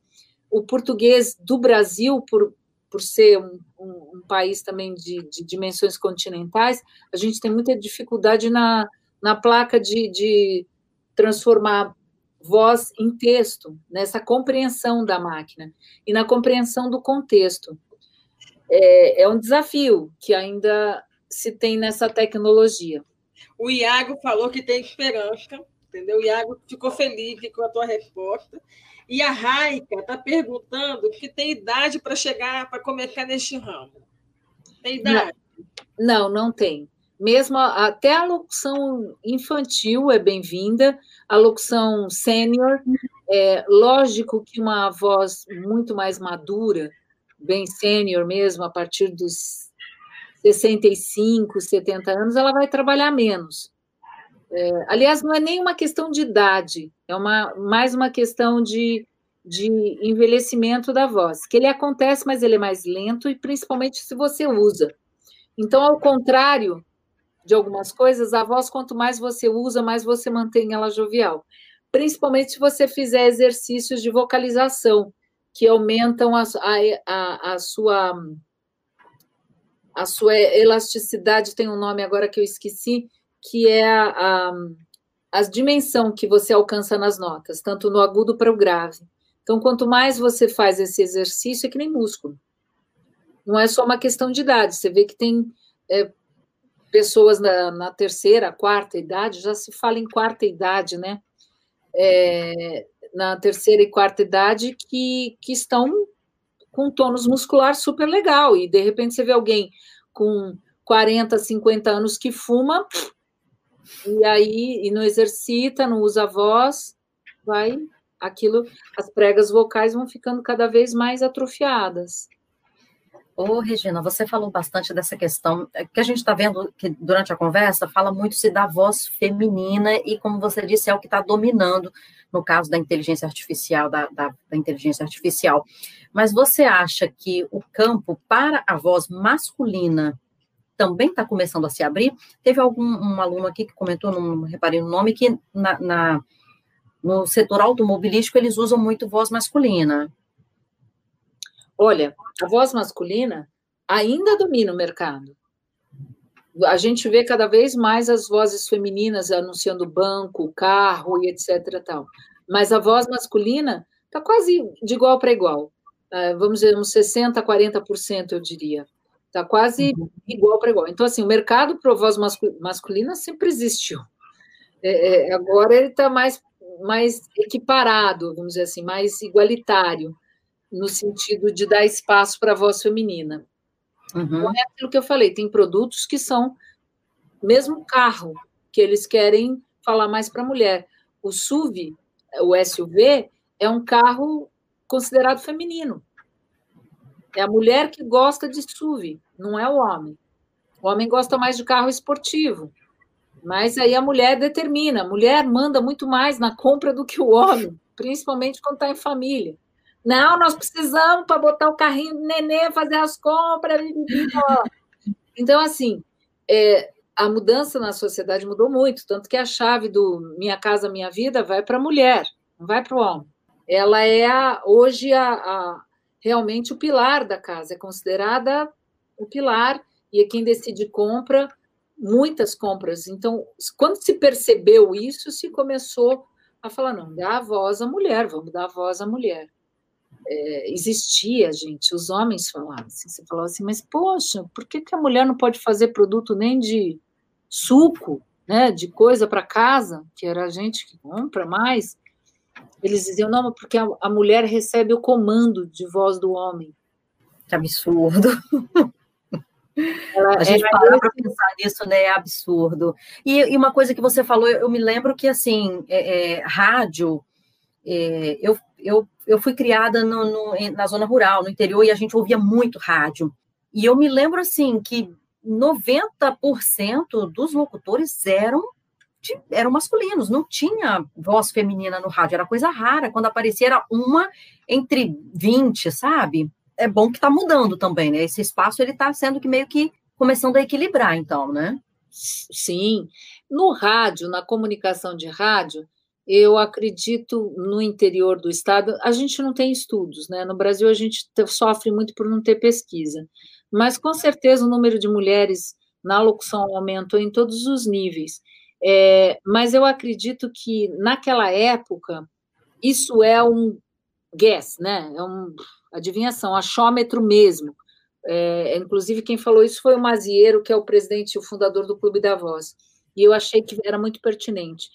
O português do Brasil, por, por ser um, um, um país também de, de, dimensões continentais, a gente tem muita dificuldade na, na placa de, de transformar voz em texto, nessa compreensão da máquina e na compreensão do contexto. É, é um desafio que ainda se tem nessa tecnologia. O Iago falou que tem esperança, entendeu? O Iago ficou feliz com a tua resposta. E a Raika está perguntando que tem idade para chegar, para começar neste ramo. Tem idade? Não, não, não tem. Mesmo até a locução infantil é bem-vinda, a locução sênior, é lógico que uma voz muito mais madura, bem sênior mesmo, a partir dos 65, 70 anos, ela vai trabalhar menos. É, aliás, não é nem uma questão de idade, é uma, mais uma questão de, de envelhecimento da voz, que ele acontece, mas ele é mais lento e principalmente se você usa. Então, ao contrário de algumas coisas, a voz, quanto mais você usa, mais você mantém ela jovial. Principalmente se você fizer exercícios de vocalização, que aumentam a, a, a, sua a sua elasticidade tem um nome agora que eu esqueci, que é a, a, a dimensão que você alcança nas notas, tanto no agudo para o grave. Então, quanto mais você faz esse exercício, é que nem músculo. Não é só uma questão de idade. Você vê que tem é, pessoas na, na, terceira, quarta idade, já se fala em quarta idade, né? É, na terceira e quarta idade que, que estão com tônus muscular super legal, e de repente você vê alguém com 40, 50 anos que fuma, e aí e não exercita, não usa voz, vai aquilo, as pregas vocais vão ficando cada vez mais atrofiadas. Ô, Regina, você falou bastante dessa questão, é, que a gente está vendo que durante a conversa fala muito se da voz feminina, e como você disse, é o que está dominando no caso da inteligência artificial, da, da, da, inteligência artificial. Mas você acha que o campo para a voz masculina também está começando a se abrir? Teve algum um aluno aqui que comentou, não reparei no nome, que na, na no setor automobilístico eles usam muito voz masculina. Olha, a voz masculina ainda domina o mercado. A gente vê cada vez mais as vozes femininas anunciando banco, carro e etc. Tal. Mas a voz masculina está quase de igual para igual. Uh, vamos dizer, uns 60%, 40%, eu diria. Está quase uhum. igual para igual. Então, assim, o mercado para voz masculina sempre existiu. É, é, agora ele está mais, mais equiparado, vamos dizer assim, mais igualitário, no sentido de dar espaço para a voz feminina. Uhum. Então, é aquilo que eu falei, tem produtos que são mesmo carro, que eles querem falar mais para a mulher. O SUV, o SUV, é um carro considerado feminino. É a mulher que gosta de SUV, não é o homem. O homem gosta mais de carro esportivo. Mas aí a mulher determina. A mulher manda muito mais na compra do que o homem, principalmente quando está em família. Não, nós precisamos para botar o carrinho do nenê, fazer as compras. Então, assim, é, a mudança na sociedade mudou muito, tanto que a chave do Minha Casa Minha Vida vai para a mulher, não vai para o homem. Ela é a, hoje a, a, realmente o pilar da casa, é considerada o pilar, e é quem decide compra, muitas compras. Então, quando se percebeu isso, se começou a falar: não, dá a voz à mulher, vamos dar a voz à mulher é, existia, gente, os homens falavam assim, você falava assim, mas poxa, por que, que a mulher não pode fazer produto nem de suco, né, de coisa para casa, que era a gente que compra mais? Eles diziam, não, porque a, a mulher recebe o comando de voz do homem. Que absurdo. [LAUGHS] Ela, a gente para para pensar nisso, né? É absurdo. E, e, uma coisa que você falou, eu, eu me lembro que assim, é, é, rádio, é, eu, eu eu fui criada no, no, na zona rural, no interior, e a gente ouvia muito rádio. E eu me lembro, assim, que 90% dos locutores eram, de, eram masculinos, não tinha voz feminina no rádio, era coisa rara. Quando aparecia, era uma entre 20, sabe? É bom que está mudando também, né? Esse espaço, ele está sendo que meio que começando a equilibrar, então, né? Sim. No rádio, na comunicação de rádio, eu acredito no interior do estado, a gente não tem estudos, né? No Brasil a gente sofre muito por não ter pesquisa, mas com certeza o número de mulheres na locução aumentou em todos os níveis. É, mas eu acredito que naquela época isso é um guess, né? É um adivinhação, achômetro mesmo. É, inclusive quem falou isso foi o Mazieiro, que é o presidente e o fundador do Clube da Voz. E eu achei que era muito pertinente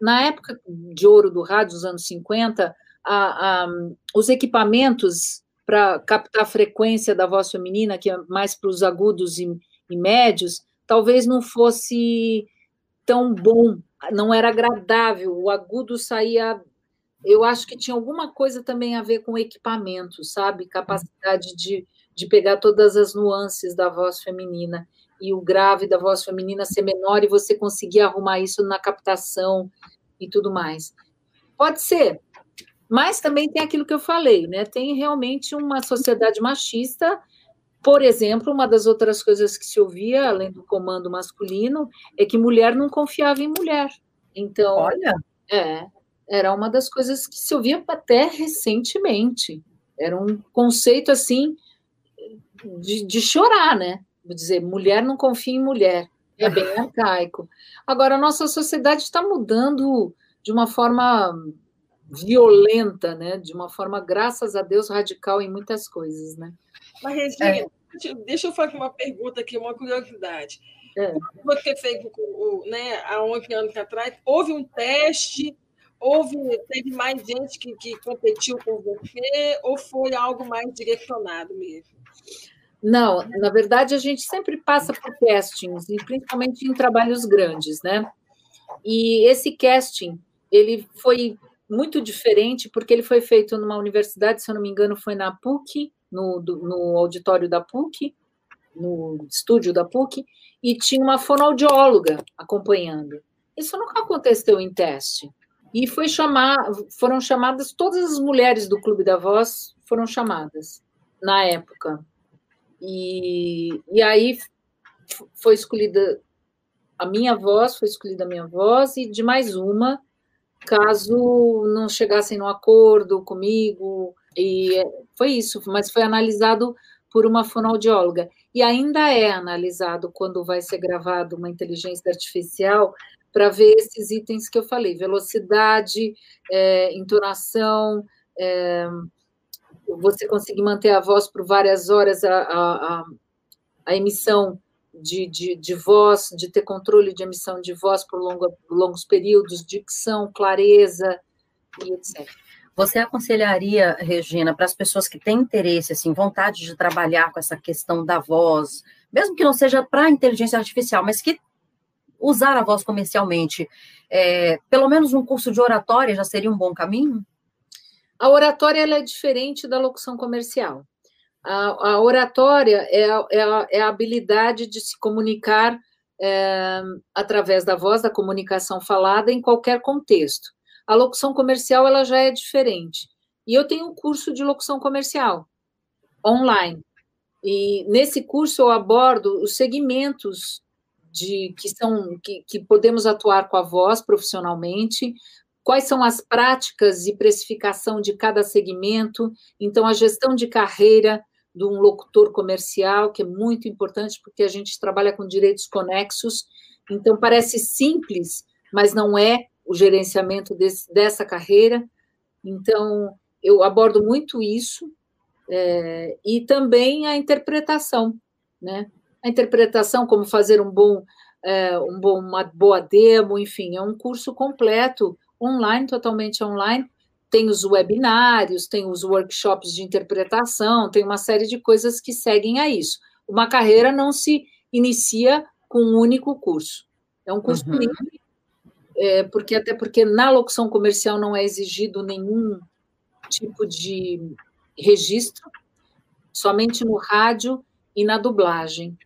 na época de ouro do rádio, dos anos 50, a, a, os equipamentos para captar a frequência da voz feminina, que é mais para os agudos e, e médios, talvez não fosse tão bom, não era agradável, o agudo saía. Eu acho que tinha alguma coisa também a ver com equipamento, sabe? Capacidade de, de pegar todas as nuances da voz feminina e o grave da voz feminina ser menor e você conseguir arrumar isso na captação e tudo mais. Pode ser, mas também tem aquilo que eu falei, né? Tem realmente uma sociedade machista. Por exemplo, uma das outras coisas que se ouvia, além do comando masculino, é que mulher não confiava em mulher. Então, olha, é, era uma das coisas que se ouvia até recentemente. Era um conceito assim de, de chorar, né? Vou dizer, mulher não confia em mulher. É bem [LAUGHS] arcaico. Agora, a nossa sociedade está mudando de uma forma violenta, né? De uma forma, graças a Deus, radical em muitas coisas, né? Mas, Regina, é. deixa eu fazer uma pergunta aqui, uma curiosidade. É. Você fez né, há 11 anos atrás, houve um teste, houve, teve mais gente que, que competiu com você, ou foi algo mais direcionado mesmo? Não, na verdade a gente sempre passa por castings, e principalmente em trabalhos grandes, né? E esse casting, ele foi muito diferente porque ele foi feito numa universidade, se eu não me engano, foi na PUC, no, no auditório da PUC, no estúdio da PUC, e tinha uma fonoaudióloga acompanhando. Isso nunca aconteceu em teste. E foi chamar, foram chamadas todas as mulheres do Clube da Voz foram chamadas na época. E, e aí foi escolhida a minha voz, foi escolhida a minha voz e de mais uma, caso não chegassem no acordo comigo. E foi isso, mas foi analisado por uma fonoaudióloga. E ainda é analisado quando vai ser gravado uma inteligência artificial para ver esses itens que eu falei: velocidade, é, entonação, é, você conseguir manter a voz por várias horas, a, a, a emissão de, de, de, voz, de ter controle de emissão de voz por, longo, longos períodos, dicção, clareza e etc. Você aconselharia, Regina, para as pessoas que têm interesse, assim, vontade de trabalhar com essa questão da voz, mesmo que não seja para inteligência artificial, mas que usar a voz comercialmente, é, pelo menos um curso de oratória já seria um bom caminho? A oratória é diferente da locução comercial. A, a oratória é a, é, é a, habilidade de se comunicar é, através da voz, da comunicação falada em qualquer contexto. A locução comercial ela já é diferente. E eu tenho um curso de locução comercial online. E nesse curso eu abordo os segmentos de que são que, que podemos atuar com a voz profissionalmente, quais são as práticas e precificação de cada segmento, então a gestão de carreira, de um locutor comercial, que é muito importante, porque a gente trabalha com direitos conexos, então parece simples, mas não é o gerenciamento desse, dessa carreira. Então, eu abordo muito isso, é, e também a interpretação, né? A interpretação, como fazer um bom, é, um bom, uma boa demo, enfim, é um curso completo, online, totalmente online, tem os webinários, tem os workshops de interpretação, tem uma série de coisas que seguem a isso. Uma carreira não se inicia com um único curso. É um curso uhum. livre, é, porque até porque na locução comercial não é exigido nenhum tipo de registro, somente no rádio e na dublagem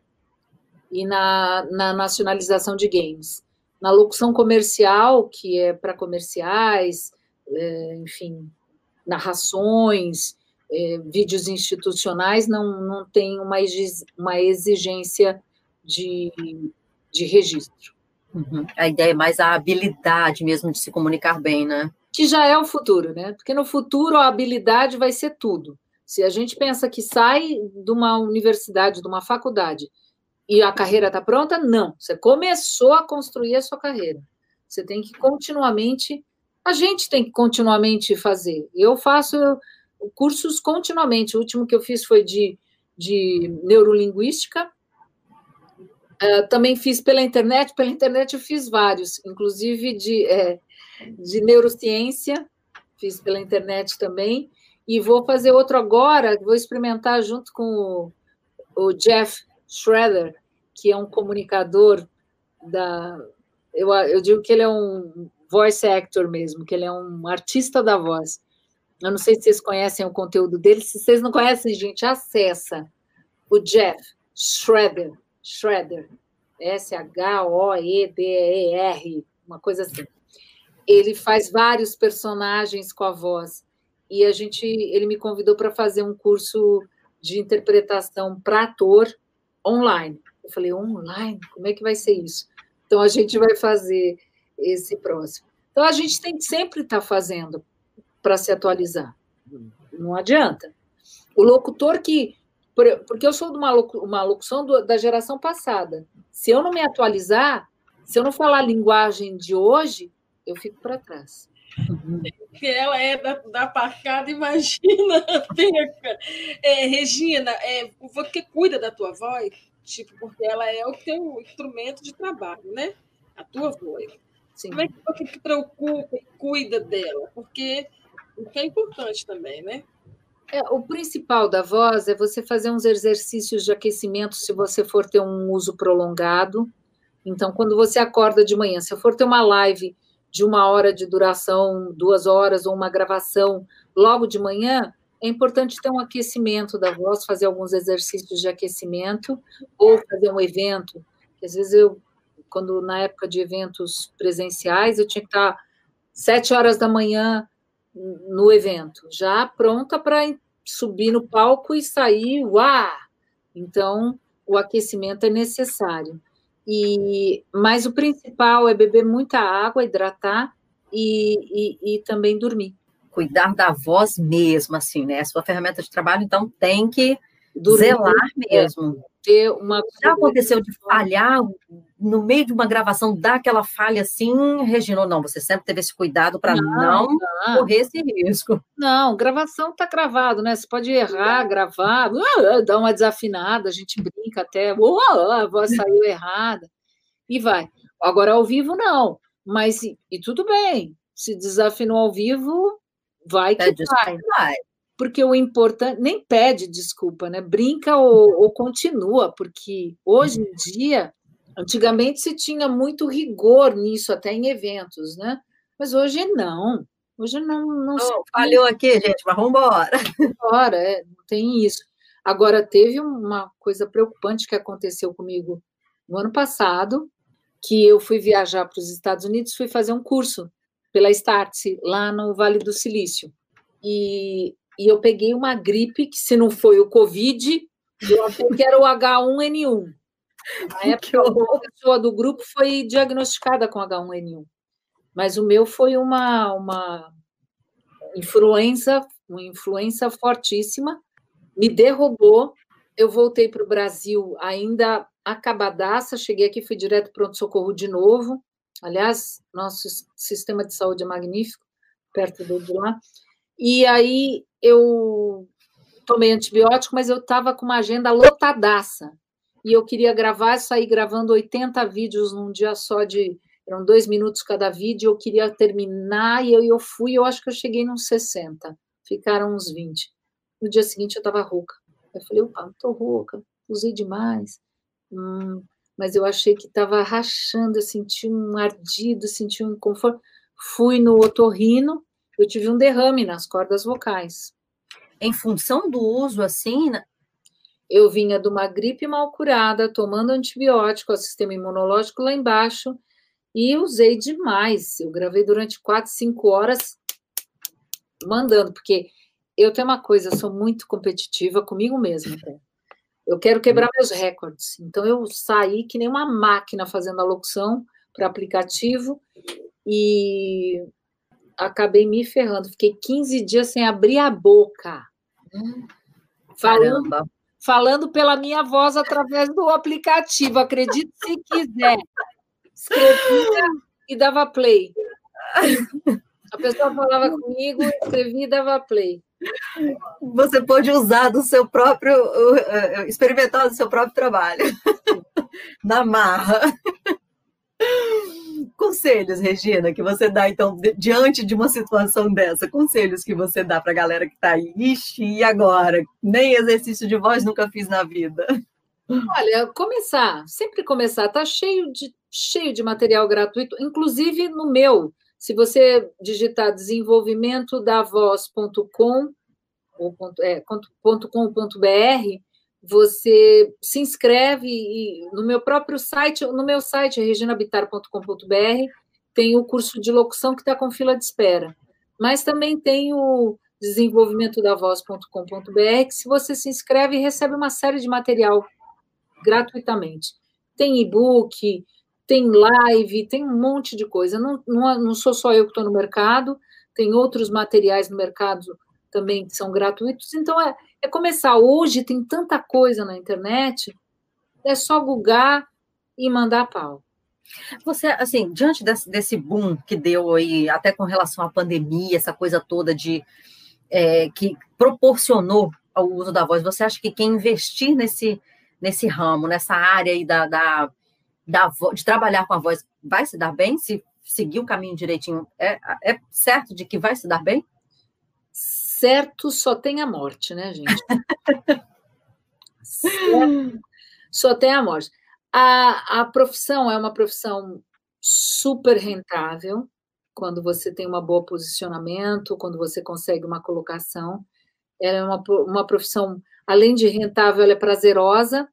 e na, na nacionalização de games. Na locução comercial, que é para comerciais, é, enfim, narrações, é, vídeos institucionais, não, não tem uma, uma exigência de, de registro. Uhum. A ideia é mais a habilidade mesmo de se comunicar bem, né? Que já é o futuro, né? Porque no futuro a habilidade vai ser tudo. Se a gente pensa que sai de uma universidade, de uma faculdade, e a carreira está pronta, não. Você começou a construir a sua carreira. Você tem que continuamente a gente tem que continuamente fazer. Eu faço cursos continuamente. O último que eu fiz foi de, de neurolinguística. Uh, também fiz pela internet. Pela internet eu fiz vários, inclusive de, é, de neurociência. Fiz pela internet também. E vou fazer outro agora, vou experimentar junto com o, o Jeff Schroeder, que é um comunicador da. Eu, eu digo que ele é um voice actor mesmo, que ele é um artista da voz. Eu não sei se vocês conhecem o conteúdo dele. Se vocês não conhecem, gente, acessa o Jeff Schroeder, Schroeder, S-H-O-E-D-E-R, uma coisa assim. Ele faz vários personagens com a voz e a gente, ele me convidou para fazer um curso de interpretação para ator online. Eu falei, online? Como é que vai ser isso? Então a gente vai fazer esse próximo. Então, a gente tem que sempre estar tá fazendo para se atualizar. Não adianta. O locutor que. Porque eu sou de uma, uma locução da geração passada. Se eu não me atualizar, se eu não falar a linguagem de hoje, eu fico para trás. Que ela é da, da Pacada, imagina, [LAUGHS] É, Regina, é, você cuida da tua voz, tipo, porque ela é o teu instrumento de trabalho, né? A tua voz. Sim. Como é que você se preocupa e cuida dela? Porque isso é importante também, né? É, o principal da voz é você fazer uns exercícios de aquecimento se você for ter um uso prolongado. Então, quando você acorda de manhã, se eu for ter uma live de uma hora de duração, duas horas, ou uma gravação logo de manhã, é importante ter um aquecimento da voz, fazer alguns exercícios de aquecimento, ou fazer um evento. Às vezes eu quando na época de eventos presenciais, eu tinha que estar sete horas da manhã no evento, já pronta para subir no palco e sair, uá! Então, o aquecimento é necessário. E, mas o principal é beber muita água, hidratar e, e, e também dormir. Cuidar da voz mesmo, assim, né? A sua ferramenta de trabalho, então, tem que Dormir, Zelar mesmo. Ter uma. Já aconteceu de falhar no meio de uma gravação, dar aquela falha assim, Regina, não? Você sempre teve esse cuidado para não, não, correr esse risco. Não, gravação está gravado, né? Você pode errar, gravar, [LAUGHS] uh, dar uma desafinada, a gente brinca até, uh, a voz saiu errada, e vai. Agora, ao vivo, não. Mas, e, e tudo bem, se desafinou ao vivo, vai que é, vai. vai porque o importante nem pede desculpa, né? Brinca ou, ou, continua, porque hoje em dia, antigamente se tinha muito rigor nisso, até em eventos, né? Mas hoje não. Hoje não. não oh, falhou aqui, gente, mas vamos embora. Embora, é, não tem isso. Agora, teve uma coisa preocupante que aconteceu comigo no ano passado, que eu fui viajar para os Estados Unidos, fui fazer um curso pela Startse, lá no Vale do Silício. E e eu peguei uma gripe, que se não foi o Covid, eu achei que era o H1N1. Na época, a pessoa do grupo foi diagnosticada com H1N1. Mas o meu foi uma, uma influenza, uma influenza fortíssima, me derrubou. Eu voltei para o Brasil ainda acabadaça, cheguei aqui, fui direto pronto-socorro de novo. Aliás, nosso sistema de saúde é magnífico, perto de lá. E aí eu tomei antibiótico, mas eu estava com uma agenda lotadaça. E eu queria gravar, sair gravando 80 vídeos num dia só de. Eram dois minutos cada vídeo, eu queria terminar, e eu, eu fui, eu acho que eu cheguei nos 60. Ficaram uns 20. No dia seguinte eu estava rouca. Eu falei, opa, estou rouca, usei demais. Hum, mas eu achei que estava rachando, eu senti um ardido, senti um inconforto. Fui no otorrino, eu tive um derrame nas cordas vocais. Em função do uso assim, né? eu vinha de uma gripe mal curada, tomando antibiótico, o sistema imunológico lá embaixo, e usei demais. Eu gravei durante quatro, cinco horas mandando, porque eu tenho uma coisa, sou muito competitiva comigo mesma. Eu quero quebrar meus recordes. Então eu saí que nem uma máquina fazendo a locução para aplicativo e acabei me ferrando. Fiquei 15 dias sem abrir a boca. falando, falando pela minha voz através do aplicativo. Acredite se quiser. Escrevia e dava play. A pessoa falava comigo, escrevia e dava play. Você pode usar do seu próprio, experimentar do seu próprio trabalho. Na marra. Conselhos, Regina, que você dá, então, diante de uma situação dessa, conselhos que você dá para a galera que está aí. Ixi, e agora? Nem exercício de voz nunca fiz na vida. Olha, começar, sempre começar, tá cheio de, cheio de material gratuito, inclusive no meu. Se você digitar desenvolvimento da voz.com ou é, .com.br, você se inscreve e, no meu próprio site, no meu site, reginabitar.com.br, tem o curso de locução que está com fila de espera. Mas também tem o desenvolvimento da voz.com.br, que se você se inscreve, recebe uma série de material gratuitamente. Tem e-book, tem live, tem um monte de coisa. Não, não, não sou só eu que estou no mercado, tem outros materiais no mercado também que são gratuitos. Então, é, é começar. Hoje tem tanta coisa na internet, é só googar e mandar pau. Você, assim, diante desse, desse boom que deu aí, até com relação à pandemia, essa coisa toda de é, que proporcionou o uso da voz, você acha que quem investir nesse, nesse ramo, nessa área aí da, da, da, de trabalhar com a voz, vai se dar bem? Se seguir o caminho direitinho, é, é certo de que vai se dar bem? Certo só tem a morte, né, gente? certo, só tem a morte. A, a profissão é uma profissão super rentável quando você tem um bom posicionamento, quando você consegue uma colocação. Ela é uma, uma profissão, além de rentável, ela é prazerosa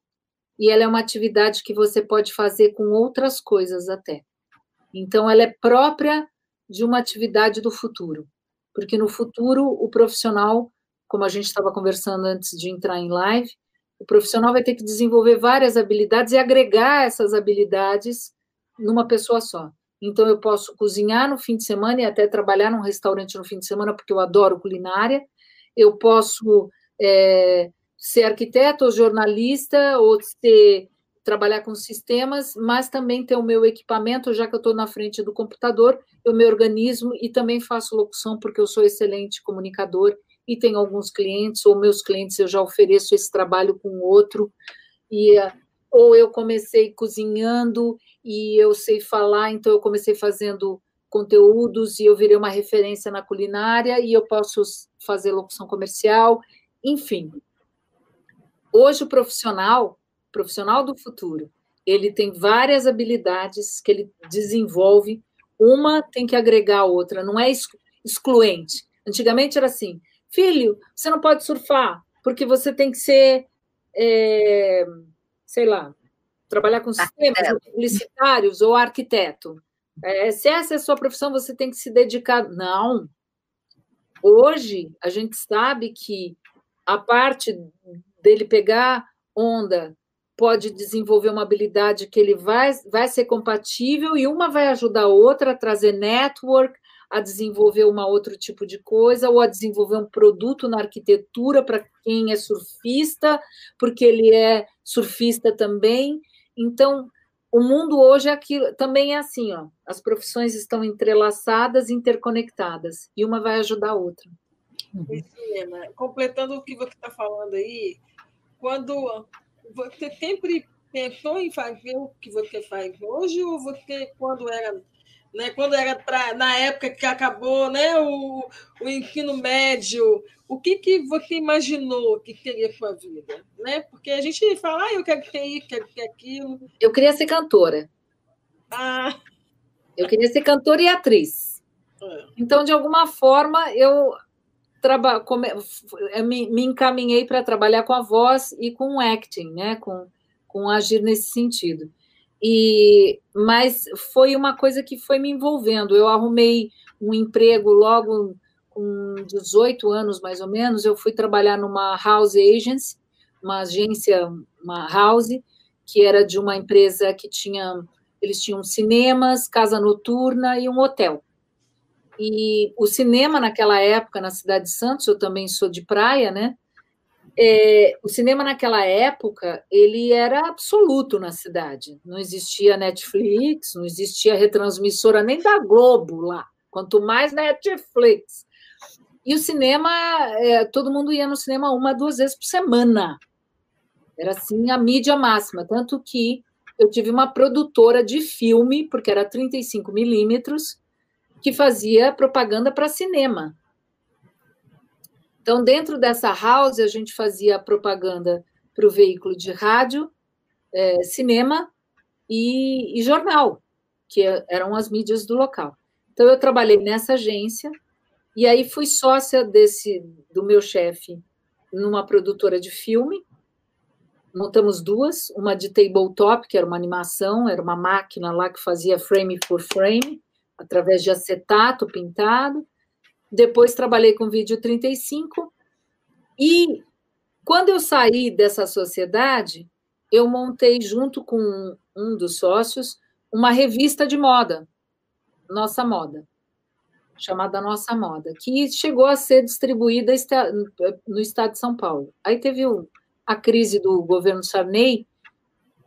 e ela é uma atividade que você pode fazer com outras coisas até. Então, ela é própria de uma atividade do futuro porque no futuro o profissional, como a gente estava conversando antes de entrar em live, o profissional vai ter que desenvolver várias habilidades e agregar essas habilidades numa pessoa só. Então, eu posso cozinhar no fim de semana e até trabalhar num restaurante no fim de semana, porque eu adoro culinária. Eu posso é, ser arquiteto ou jornalista ou ser trabalhar com sistemas, mas também ter o meu equipamento, já que eu estou na frente do computador, eu me organizo e também faço locução, porque eu sou excelente comunicador e tenho alguns clientes, ou meus clientes eu já ofereço esse trabalho com outro, e ou eu comecei cozinhando e eu sei falar, então eu comecei fazendo conteúdos e eu virei uma referência na culinária e eu posso fazer locução comercial, enfim. Hoje o profissional profissional do futuro, ele tem várias habilidades que ele desenvolve, uma tem que agregar a outra, não é excluente. Antigamente era assim, filho, você não pode surfar, porque você tem que ser, é, sei lá, trabalhar com sistemas publicitários ou arquiteto. É, se essa é a sua profissão, você tem que se dedicar. Não. Hoje, a gente sabe que a parte dele pegar onda pode desenvolver uma habilidade que ele vai, vai ser compatível e uma vai ajudar a outra a trazer network, a desenvolver uma outro tipo de coisa, ou a desenvolver um produto na arquitetura para quem é surfista, porque ele é surfista também. Então, o mundo hoje é aquilo, também é assim, ó, as profissões estão entrelaçadas, interconectadas, e uma vai ajudar a outra. Completando o que você está falando aí, quando você sempre pensou em fazer o que você faz hoje ou você quando era né, quando era pra, na época que acabou né, o, o ensino médio, o que, que você imaginou que seria sua vida? Né? Porque a gente fala, ah, eu quero ter isso, quero ter aquilo. Eu queria ser cantora. Ah. Eu queria ser cantora e atriz. É. Então, de alguma forma, eu traba, come, me, me encaminhei para trabalhar com a voz e com o acting, né? Com, com agir nesse sentido. E, mas foi uma coisa que foi me envolvendo. Eu arrumei um emprego logo com 18 anos, mais ou menos. Eu fui trabalhar numa house agency, uma agência, uma house, que era de uma empresa que tinha. Eles tinham cinemas, casa noturna e um hotel. E o cinema naquela época, na cidade de Santos, eu também sou de praia, né? É, o cinema naquela época ele era absoluto na cidade. Não existia Netflix, não existia retransmissora nem da Globo lá, quanto mais Netflix. E o cinema, é, todo mundo ia no cinema uma, duas vezes por semana. Era assim a mídia máxima. Tanto que eu tive uma produtora de filme, porque era 35 milímetros, que fazia propaganda para cinema. Então, dentro dessa house, a gente fazia propaganda para o veículo de rádio, é, cinema e, e jornal, que eram as mídias do local. Então, eu trabalhei nessa agência e aí fui sócia desse do meu chefe numa produtora de filme. Montamos duas, uma de tabletop, que era uma animação, era uma máquina lá que fazia frame por frame, através de acetato pintado. Depois trabalhei com vídeo 35 e quando eu saí dessa sociedade, eu montei junto com um dos sócios uma revista de moda, Nossa Moda, chamada Nossa Moda, que chegou a ser distribuída no estado de São Paulo. Aí teve a crise do governo Sarney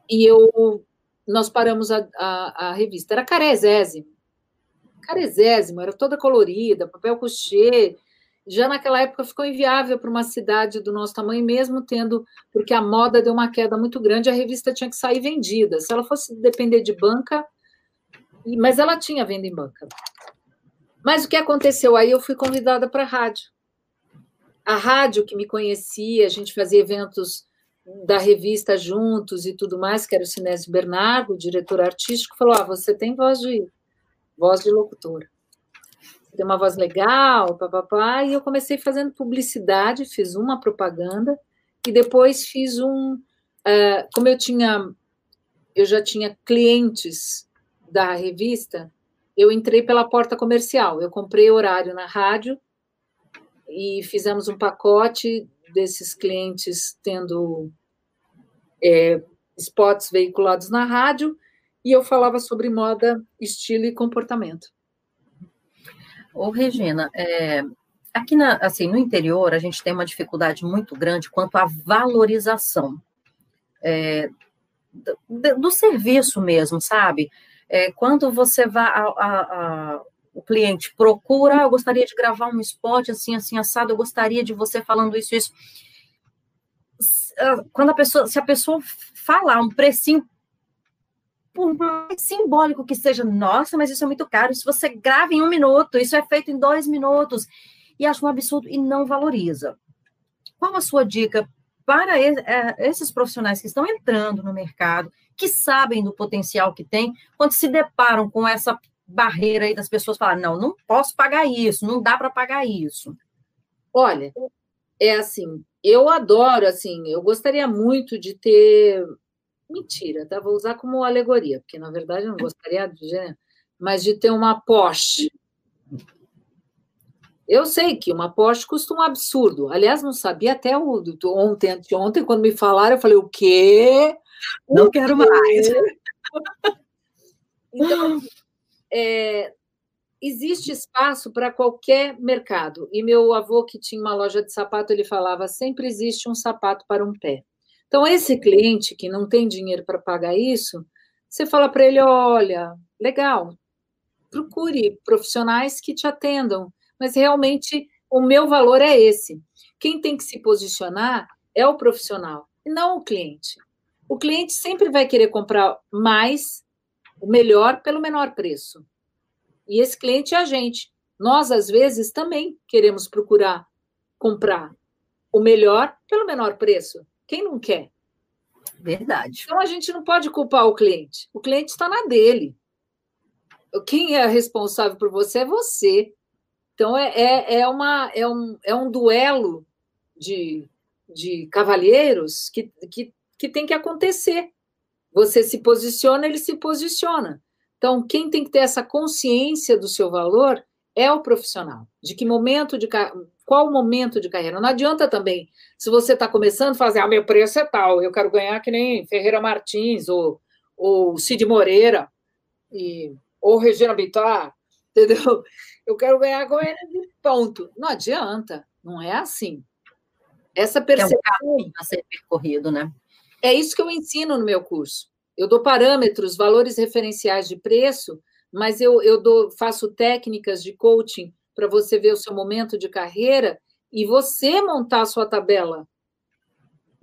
e eu nós paramos a, a, a revista. Era carezésimo, caresésimo, era toda colorida, papel couché. Já naquela época ficou inviável para uma cidade do nosso tamanho, mesmo tendo, porque a moda deu uma queda muito grande, a revista tinha que sair vendida. Se ela fosse depender de banca, mas ela tinha venda em banca. Mas o que aconteceu aí? Eu fui convidada para a rádio. A rádio que me conhecia, a gente fazia eventos da revista juntos e tudo mais, que era o Sinésio Bernardo, o diretor artístico, falou: ah, você tem voz de voz de locutora. Tem uma voz legal, papapá, e eu comecei fazendo publicidade, fiz uma propaganda, e depois fiz um. Uh, como eu tinha. Eu já tinha clientes da revista, eu entrei pela porta comercial. Eu comprei horário na rádio e fizemos um pacote desses clientes tendo é, spots veiculados na rádio e eu falava sobre moda, estilo e comportamento. Ô, Regina, é, aqui na, assim, no interior, a gente tem uma dificuldade muito grande quanto à valorização é, do, do, serviço mesmo, sabe? É, quando você vai, a, a, a, o cliente procura, ah, eu gostaria de gravar um spot assim, assim, assado, eu gostaria de você falando isso, isso. Ah, quando a pessoa, se a pessoa falar um precinho por mais simbólico que seja, nossa, mas isso é muito caro. Se você grava em um minuto, isso é feito em dois minutos, e acha um absurdo e não valoriza. Qual a sua dica para é, esses profissionais que estão entrando no mercado, que sabem do potencial que tem, quando se deparam com essa barreira aí das pessoas falarem, não, não posso pagar isso, não dá para pagar isso? Olha, é assim, eu adoro, assim, eu gostaria muito de ter Mentira, tá? Vou usar como alegoria, porque na verdade eu não gostaria de gênero, mas de ter uma Porsche. Eu sei que uma Porsche custa um absurdo. Aliás, não sabia até o, ontem, anteontem, quando me falaram, eu falei, o quê? Não o quero quê? mais. [LAUGHS] Então, é, existe espaço para qualquer mercado. E meu avô, que tinha uma loja de sapato, ele falava: sempre existe um sapato para um pé. Então, esse cliente que não tem dinheiro para pagar isso, você fala para ele: olha, legal, procure profissionais que te atendam, mas realmente o meu valor é esse. Quem tem que se posicionar é o profissional, e não o cliente. O cliente sempre vai querer comprar mais, o melhor, pelo menor preço. E esse cliente é a gente. Nós, às vezes, também queremos procurar comprar o melhor pelo menor preço. Quem não quer? Verdade. Então a gente não pode culpar o cliente. O cliente está na dele. Quem é responsável por você é você. Então é, é, é, uma, é, um, é um duelo de, de cavalheiros que, que, que tem que acontecer. Você se posiciona, ele se posiciona. Então, quem tem que ter essa consciência do seu valor é o profissional. De que momento de qual o momento de carreira? Não adianta também, se você está começando, fazer, ah, meu preço é tal, eu quero ganhar que nem Ferreira Martins, ou, ou Cid Moreira, e, ou Regina Bittar, [LAUGHS] entendeu? Eu quero ganhar com ele de ponto. Não adianta, não é assim. Essa percepção... É um a ser percorrido, né? É isso que eu ensino no meu curso. Eu dou parâmetros, valores referenciais de preço, mas eu, eu dou, faço técnicas de coaching para você ver o seu momento de carreira e você montar a sua tabela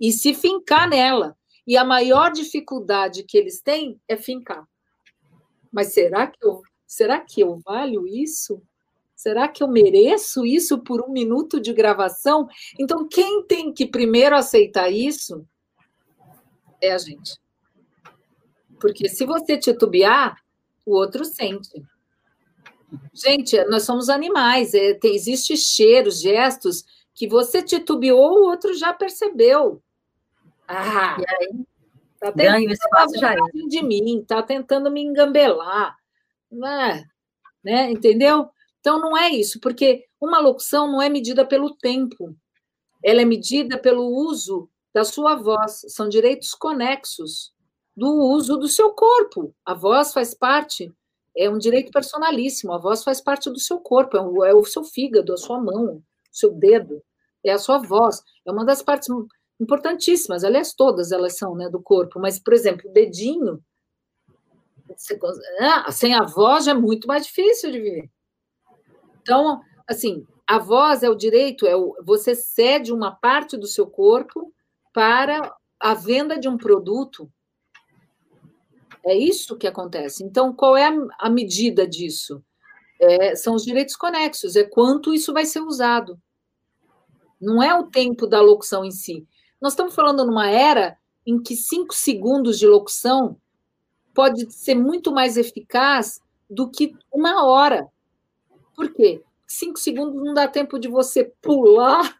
e se fincar nela. E a maior dificuldade que eles têm é fincar. Mas será que eu, será que eu valho isso? Será que eu mereço isso por um minuto de gravação? Então, quem tem que primeiro aceitar isso é a gente. Porque se você titubear, o outro sente. Gente, nós somos animais, é, tem, existe cheiros, gestos que você titubeou, o outro já percebeu. Ah, e aí? Tá Ganho espaço já é. de mim, tá tentando me engambelar. Né? né? Entendeu? Então não é isso, porque uma locução não é medida pelo tempo, ela é medida pelo uso da sua voz, são direitos conexos do uso do seu corpo. A voz faz parte é um direito personalíssimo. A voz faz parte do seu corpo, é o, é o seu fígado, a sua mão, o seu dedo, é a sua voz. É uma das partes importantíssimas. Aliás, todas elas são né, do corpo. Mas, por exemplo, o dedinho, você, ah, sem a voz já é muito mais difícil de viver. Então, assim, a voz é o direito, é o, você cede uma parte do seu corpo para a venda de um produto é isso que acontece. Então, qual é a, medida disso? É, são os direitos conexos, é quanto isso vai ser usado. Não é o tempo da locução em si. Nós estamos falando numa era em que cinco segundos de locução pode ser muito mais eficaz do que uma hora. Por quê? Cinco segundos não dá tempo de você pular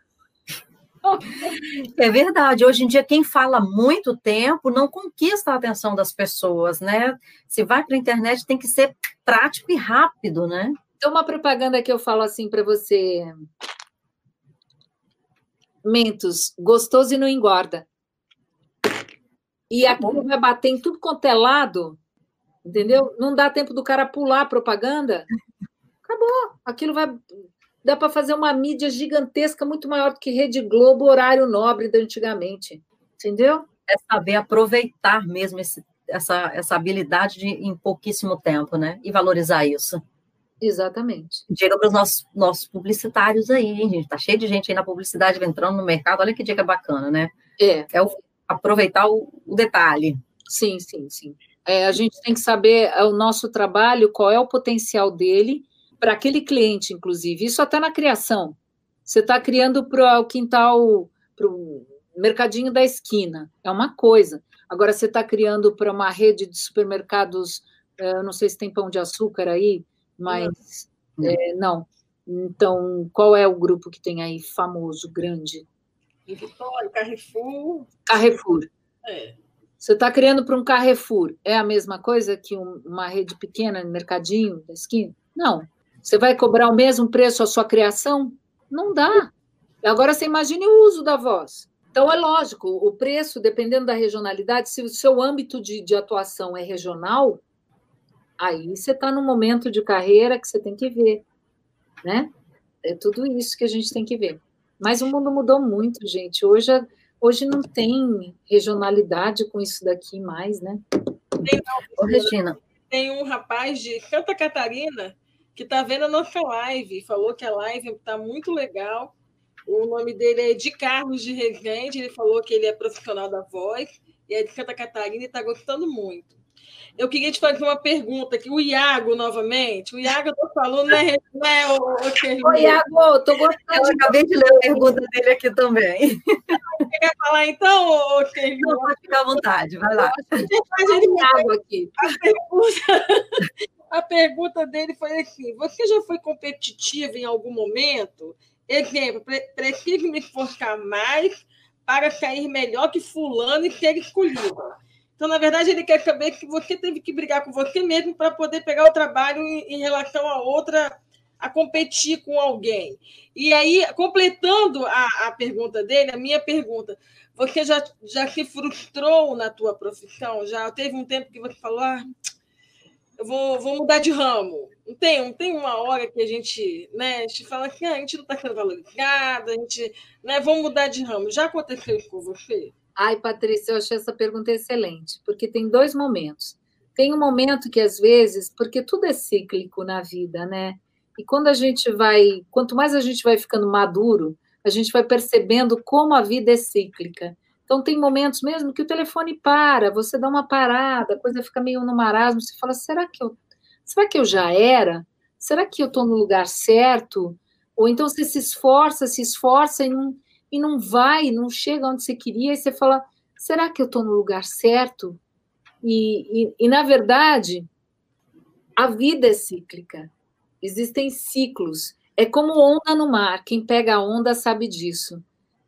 é verdade. Hoje em dia, quem fala muito tempo não conquista a atenção das pessoas, né? Se vai para a internet, tem que ser prático e rápido, né? Então, uma propaganda que eu falo assim para você. Mentos, gostoso e não engorda. E aquilo vai bater em tudo quanto é lado, entendeu? Não dá tempo do cara pular a propaganda. Acabou. Aquilo vai dá para fazer uma mídia gigantesca, muito maior do que Rede Globo, horário nobre da antigamente. Entendeu? É saber aproveitar mesmo esse, essa, essa habilidade de, em pouquíssimo tempo, né? E valorizar isso. Exatamente. Diga para os nossos, nossos publicitários aí, hein, gente? Tá cheio de gente aí na publicidade entrando no mercado. Olha que dica bacana, né? É. É o, aproveitar o, o detalhe. Sim, sim, sim. É, a gente tem que saber é, o nosso trabalho, qual é o potencial dele para aquele cliente, inclusive. Isso até na criação. Você está criando para o quintal, para o mercadinho da esquina. É uma coisa. Agora, você está criando para uma rede de supermercados, é, não sei se tem pão de açúcar aí, mas não. É, não. Então, qual é o grupo que tem aí famoso, grande? Vitória, Carrefour. Carrefour. É. Você está criando para um Carrefour. É a mesma coisa que um, uma rede pequena, mercadinho da esquina? Não. Você vai cobrar o mesmo preço a sua criação? Não dá. Agora você imagine o uso da voz. Então, é lógico, o preço, dependendo da regionalidade, se o seu âmbito de, de atuação é regional, aí você está num momento de carreira que você tem que ver, né? É tudo isso que a gente tem que ver. Mas o mundo mudou muito, gente. Hoje, hoje não tem regionalidade com isso daqui mais, né? Tem, não, Ô, Regina. Tem um rapaz de Santa Catarina que está vendo a nossa live, falou que a live está muito legal. O nome dele é de Carlos de Resende, ele falou que ele é profissional da voz e é de Santa Catarina e está gostando muito. Eu queria te fazer uma pergunta aqui. O Iago, novamente. O Iago, eu estou falando, né, né o, o, o Iago, estou gostando. Eu acabei de ler a pergunta dele aqui também. Você quer falar então, ô, Não, pode ficar à vontade, vai lá. Iago aqui. A pergunta, a pergunta dele foi assim: você já foi competitiva em algum momento? Exemplo, preciso me esforçar mais para sair melhor que fulano e ser escolhido. Então, na verdade, ele quer saber que você teve que brigar com você mesmo para poder pegar o trabalho em, em, relação a outra, a competir com alguém. E aí, completando a, a pergunta dele, a minha pergunta, você já, já se frustrou na tua profissão? Já teve um tempo que você falou, ah, eu vou, vou mudar de ramo. Não tem, não tem uma hora que a gente, né, a gente fala que ah, a gente não está sendo valorizado, a gente, né, vamos mudar de ramo. Já aconteceu com você? Ai, Patrícia, eu achei essa pergunta excelente, porque tem dois momentos. Tem um momento que, às vezes, porque tudo é cíclico na vida, né? E quando a gente vai, quanto mais a gente vai ficando maduro, a gente vai percebendo como a vida é cíclica. Então, tem momentos mesmo que o telefone para, você dá uma parada, a coisa fica meio no marasmo, você fala: será que eu, será que eu já era? Será que eu estou no lugar certo? Ou então você se esforça, se esforça e não e não vai, não chega onde você queria, e você fala: será que eu estou no lugar certo? E, e, e, na verdade, a vida é cíclica, existem ciclos. É como onda no mar, quem pega a onda sabe disso.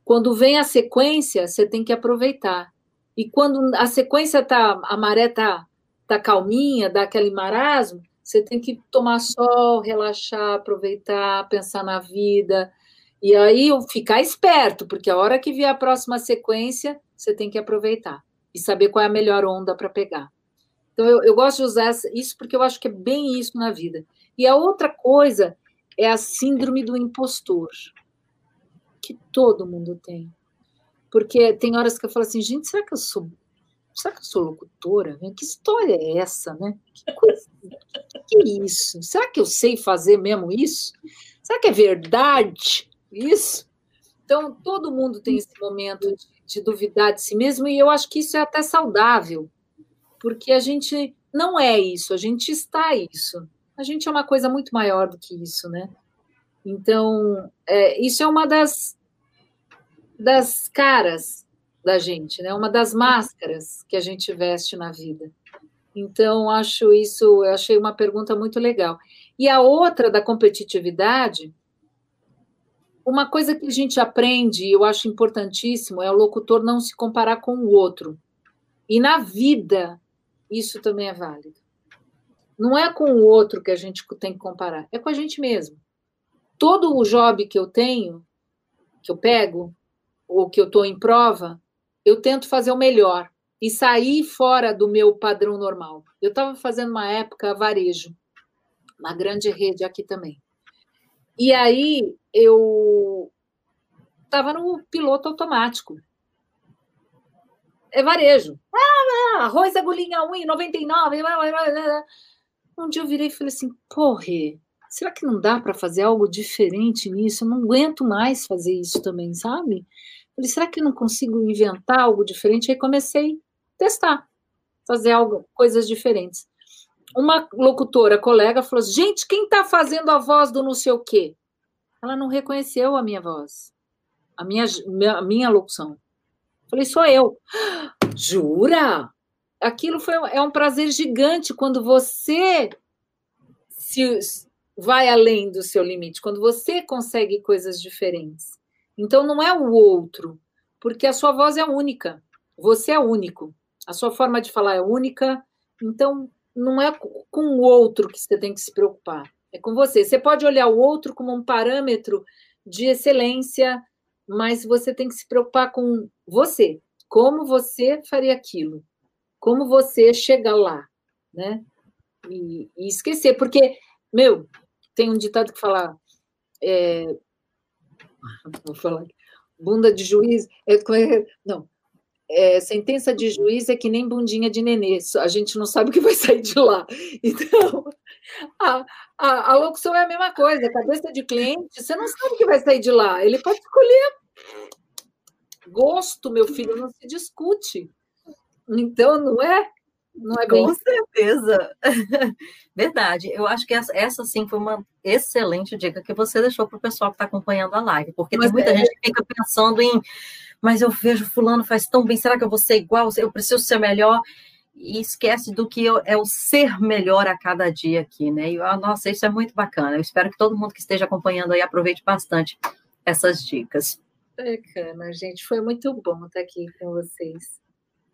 Quando vem a sequência, você tem que aproveitar. E quando a sequência tá, a maré tá, tá calminha, dá aquele marasmo, você tem que tomar sol, relaxar, aproveitar, pensar na vida, e aí ficar esperto, porque a hora que vier a próxima sequência, você tem que aproveitar e saber qual é a melhor onda para pegar. Então, eu, eu gosto de usar isso porque eu acho que é bem isso na vida. E a outra coisa é a síndrome do impostor, que todo mundo tem. Porque tem horas que eu falo assim, gente, será que eu sou será que eu sou locutora? Que história é essa, né? Que, coisa, que, é isso? Será que eu sei fazer mesmo isso? Será que é verdade? Isso. Então, todo mundo tem esse momento de, de duvidar de si mesmo, e eu acho que isso é até saudável, porque a gente não é isso, a gente está isso. A gente é uma coisa muito maior do que isso, né? Então, é, isso é uma das, das caras da gente, né? Uma das máscaras que a gente veste na vida. Então, acho isso, eu achei uma pergunta muito legal. E a outra da competitividade, uma coisa que a gente aprende, e eu acho importantíssimo, é o locutor não se comparar com o outro. E na vida, isso também é válido. Não é com o outro que a gente tem que comparar, é com a gente mesmo. Todo o job que eu tenho, que eu pego, ou que eu estou em prova, eu tento fazer o melhor e sair fora do meu padrão normal. Eu estava fazendo uma época varejo, uma grande rede aqui também. E aí eu estava no piloto automático. É varejo. Ah, arroz agulhinha 1,99. Um dia eu virei e falei assim, porra, será que não dá para fazer algo diferente nisso? Eu não aguento mais fazer isso também, sabe? Falei, será que eu não consigo inventar algo diferente? Aí comecei a testar, fazer algo, coisas diferentes. Uma locutora, colega, falou: assim, gente, quem está fazendo a voz do não sei o quê? Ela não reconheceu a minha voz, a minha, a minha locução. Falei, sou eu. [GASPS] Jura? Aquilo foi, é um prazer gigante quando você se vai além do seu limite, quando você consegue coisas diferentes. Então não é o outro, porque a sua voz é única, você é único, a sua forma de falar é única, então não é com o outro que você tem que se preocupar, é com você. Você pode olhar o outro como um parâmetro de excelência, mas você tem que se preocupar com você, como você faria aquilo, como você chega lá, né? E, e esquecer, porque, meu, tem um ditado que fala. É, [LAUGHS] vou falar. Bunda de juiz. É, não. É, sentença de juiz é que nem bundinha de nenê. A gente não sabe o que vai sair de lá. [LAUGHS] Então, a, a, a locução é a mesma coisa. Cabeça de cliente, você não sabe o que vai sair de lá. Ele pode escolher. Gosto, meu filho, não se discute. Então, não é? Não é bem... Com certeza. [LAUGHS] Verdade. Eu acho que essa, essa sim foi uma excelente dica que você deixou para o pessoal que está acompanhando a live, porque mas tem muita é... gente que fica pensando em, mas eu vejo fulano faz tão bem, será que eu vou ser igual? Eu preciso ser melhor? E esquece do que é o ser melhor a cada dia aqui, né? E, nossa, isso é muito bacana. Eu espero que todo mundo que esteja acompanhando aí aproveite bastante essas dicas. Bacana, gente. Foi muito bom estar aqui com vocês.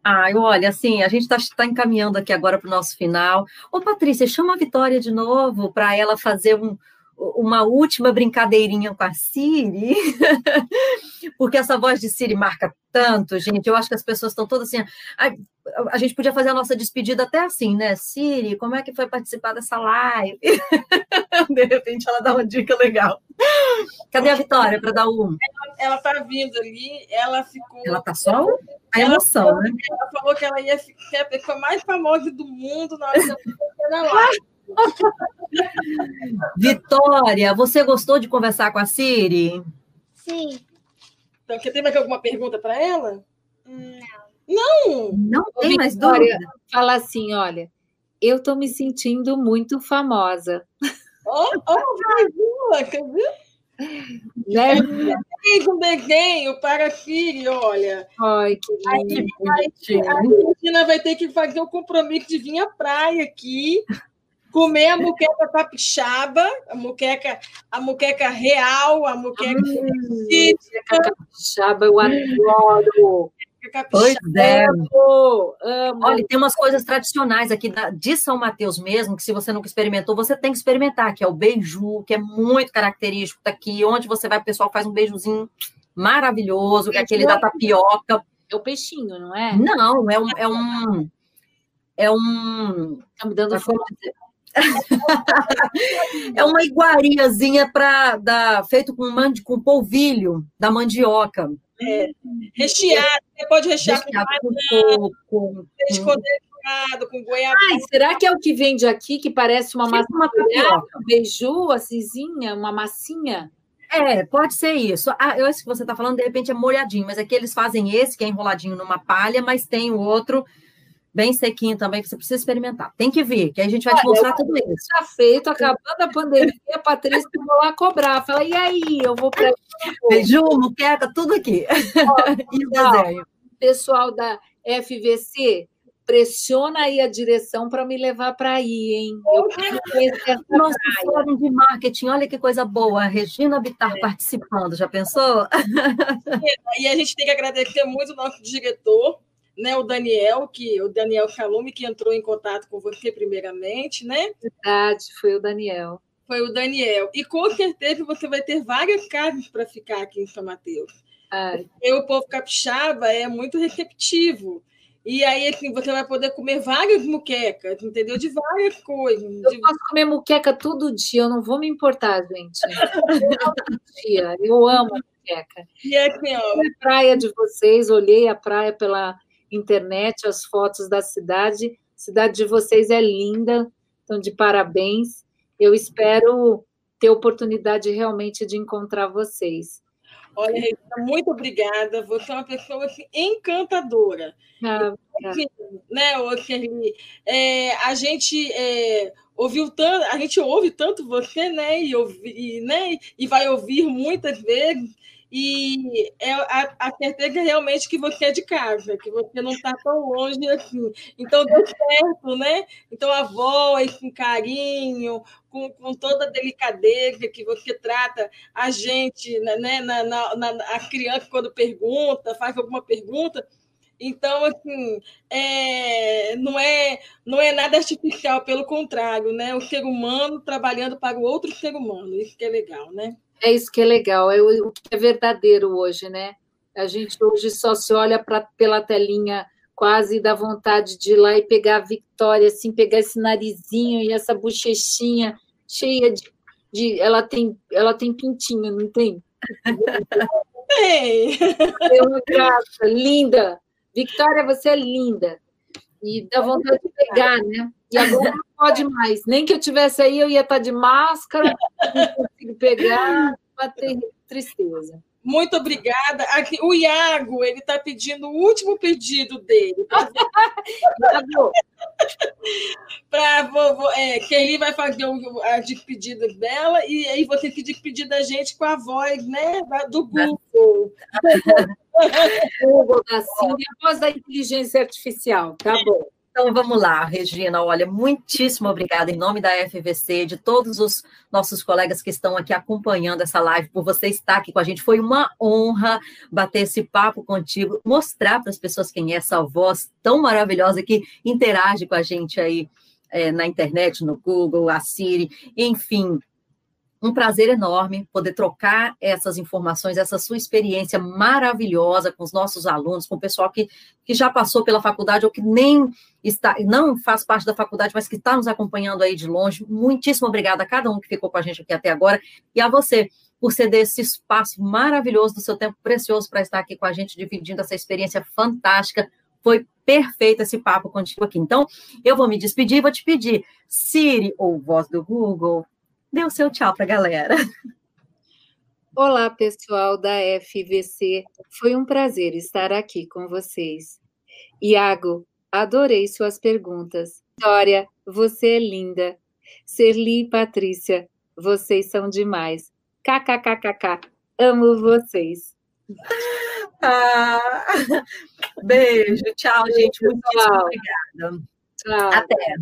Ai, olha, assim, a gente está tá encaminhando aqui agora para o nosso final. Ô, Patrícia, chama a Vitória de novo para ela fazer um, uma última brincadeirinha com a Siri, [LAUGHS] porque essa voz de Siri marca tanto, gente. Eu acho que as pessoas estão todas assim. A, a, gente podia fazer a nossa despedida até assim, né? Siri, como é que foi participar dessa live? [LAUGHS] De repente ela dá uma dica legal. Cadê a Vitória para dar um? Ela está vindo ali, ela ficou. Ela está só a emoção, ela, né? Ela falou que ela ia ficar a mais famosa do mundo na hora da live. [LAUGHS] Vitória, você gostou de conversar com a Siri? Sim. Então, você tem mais alguma pergunta para ela? Não. Não? Não tem mais dúvida. Fala assim, olha, eu estou me sentindo muito famosa. [LAUGHS] Oh, oh, quer ver? Né? Com desenho para filho, olha. Ai, que lindo. A Cristina vai ter que fazer o compromisso de vir à praia aqui comer a muqueca capixaba, a muqueca, a muqueca real, a muqueca hum, capixaba, eu adoro. Pois é. Amo, amo. Olha, tem umas coisas tradicionais aqui da, de São Mateus mesmo, que se você nunca experimentou, você tem que experimentar, que é o beiju, que é muito característico daqui, onde você vai, o pessoal faz um beijuzinho maravilhoso, que é aquele da tapioca. É o peixinho, não é? Não, é um. É um, é um tá me dando fome é uma iguariazinha para dar feito com, mandi, com polvilho da mandioca. É, recheado, você pode rechear recheado com, com, com, com condensado, com goiabada. Ai, será que é o que vende aqui, que parece uma massa uma tapioca? Beiju, assisinha, uma massinha? É, pode ser isso. Ah, eu acho que você está falando, de repente, é molhadinho, mas aqui eles fazem esse, que é enroladinho numa palha, mas tem o outro bem sequinho também, que você precisa experimentar. Tem que vir, que a gente vai Olha, te mostrar tudo isso. Está feito, acabando a pandemia, a Patrícia vai lá cobrar. Fala, e aí, eu vou para. [LAUGHS] Beijo, muqueca, tudo aqui. [LAUGHS] e o desenho. Pessoal da FVC, pressiona aí a direção para me levar para aí, hein? Eu quero conhecer Nosso fórum de marketing, olha que coisa boa. A Regina Bittar é. participando, já pensou? [LAUGHS] E a gente tem que agradecer muito o nosso diretor, né, o Daniel, que o Daniel Calume, que entrou em contato com você primeiramente, né? Verdade, foi o Daniel. Foi o Daniel. E com certeza você vai ter várias casas para ficar aqui em São Mateus. Ai. Porque o povo capixaba é muito receptivo. E aí, assim, você vai poder comer várias muquecas, entendeu? De várias coisas. Eu de... posso comer muqueca todo dia, eu não vou me importar, gente. todo dia. Eu amo muqueca. E assim, ó. A praia de vocês, olhei a praia pela internet, as fotos da cidade. A cidade de vocês é linda, então, de parabéns. Eu espero ter oportunidade realmente de encontrar vocês. Olha, Regina, muito obrigada. Você é uma pessoa assim, encantadora. Ah, assim, né, Okerli? É, a gente é, ouviu tanto, a gente ouve tanto você, né? E, ouvi, né, e vai ouvir muitas vezes. E é a, a certeza realmente que você é de casa, que você não está tão longe assim. Então, deu certo, né? Então, a voz com carinho, com, com toda a delicadeza que você trata a gente, né? né na, na, na, a criança, quando pergunta, faz alguma pergunta. Então, assim, é, não, é, não é nada artificial, pelo contrário, né? O ser humano trabalhando para o outro ser humano, isso que é legal, né? É isso que é legal, é o, que é verdadeiro hoje, né? A gente hoje só se olha pra, pela telinha quase dá vontade de ir lá e pegar a Vitória, assim, pegar esse narizinho e essa bochechinha cheia de, de ela tem ela tem pintinho, não tem? [LAUGHS] Tem. É uma graça, linda. Victoria, você é linda. E dá vontade de pegar, né? E agora não pode mais. Nem que eu tivesse aí, eu ia estar de máscara, não consigo pegar, vai ter tristeza. Muito obrigada. Aqui, o Iago, ele está pedindo o último pedido dele. Para [LAUGHS] é, que ele vai fazer a despedida dela e aí você se despedir da gente com a voz né, do Google. Google da Cíndia, a voz da inteligência artificial. Tá bom. Então vamos lá, Regina. Olha, muitíssimo obrigada em nome da FVC, de todos os nossos colegas que estão aqui acompanhando essa live, por você estar aqui com a gente. Foi uma honra bater esse papo contigo, mostrar para as pessoas quem é essa voz tão maravilhosa que interage com a gente aí é, na internet, no Google, a Siri, enfim um prazer enorme poder trocar essas informações, essa sua experiência maravilhosa com os nossos alunos, com o pessoal que, que já passou pela faculdade ou que nem está, não faz parte da faculdade, mas que está nos acompanhando aí de longe. Muitíssimo obrigada a cada um que ficou com a gente aqui até agora e a você por ceder esse espaço maravilhoso do seu tempo precioso para estar aqui com a gente, dividindo essa experiência fantástica. Foi perfeito esse papo contigo aqui. Então, eu vou me despedir e vou te pedir, Siri ou voz do Google, Dê o seu tchau para a galera. Olá, pessoal da FVC. Foi um prazer estar aqui com vocês. Iago, adorei suas perguntas. Dória, você é linda. Serli e Patrícia, vocês são demais. KKKKK, amo vocês. Ah, beijo, tchau, gente. Muito obrigada. Tchau. Até.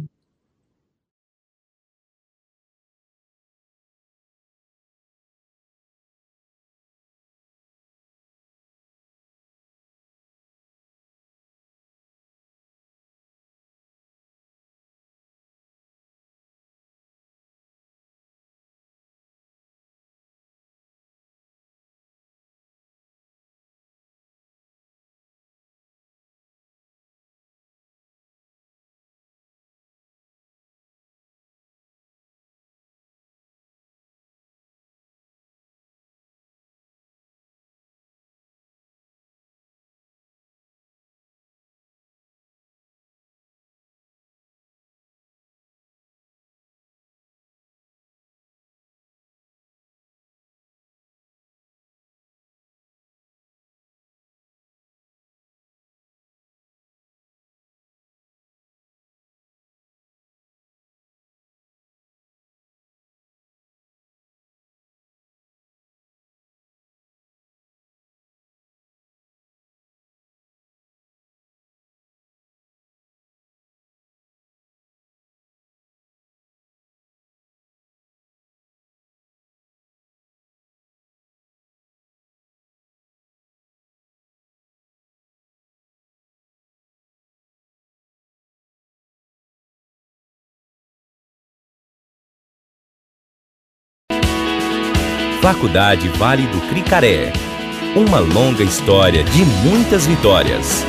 Faculdade Vale do Cricaré. Uma longa história de muitas vitórias.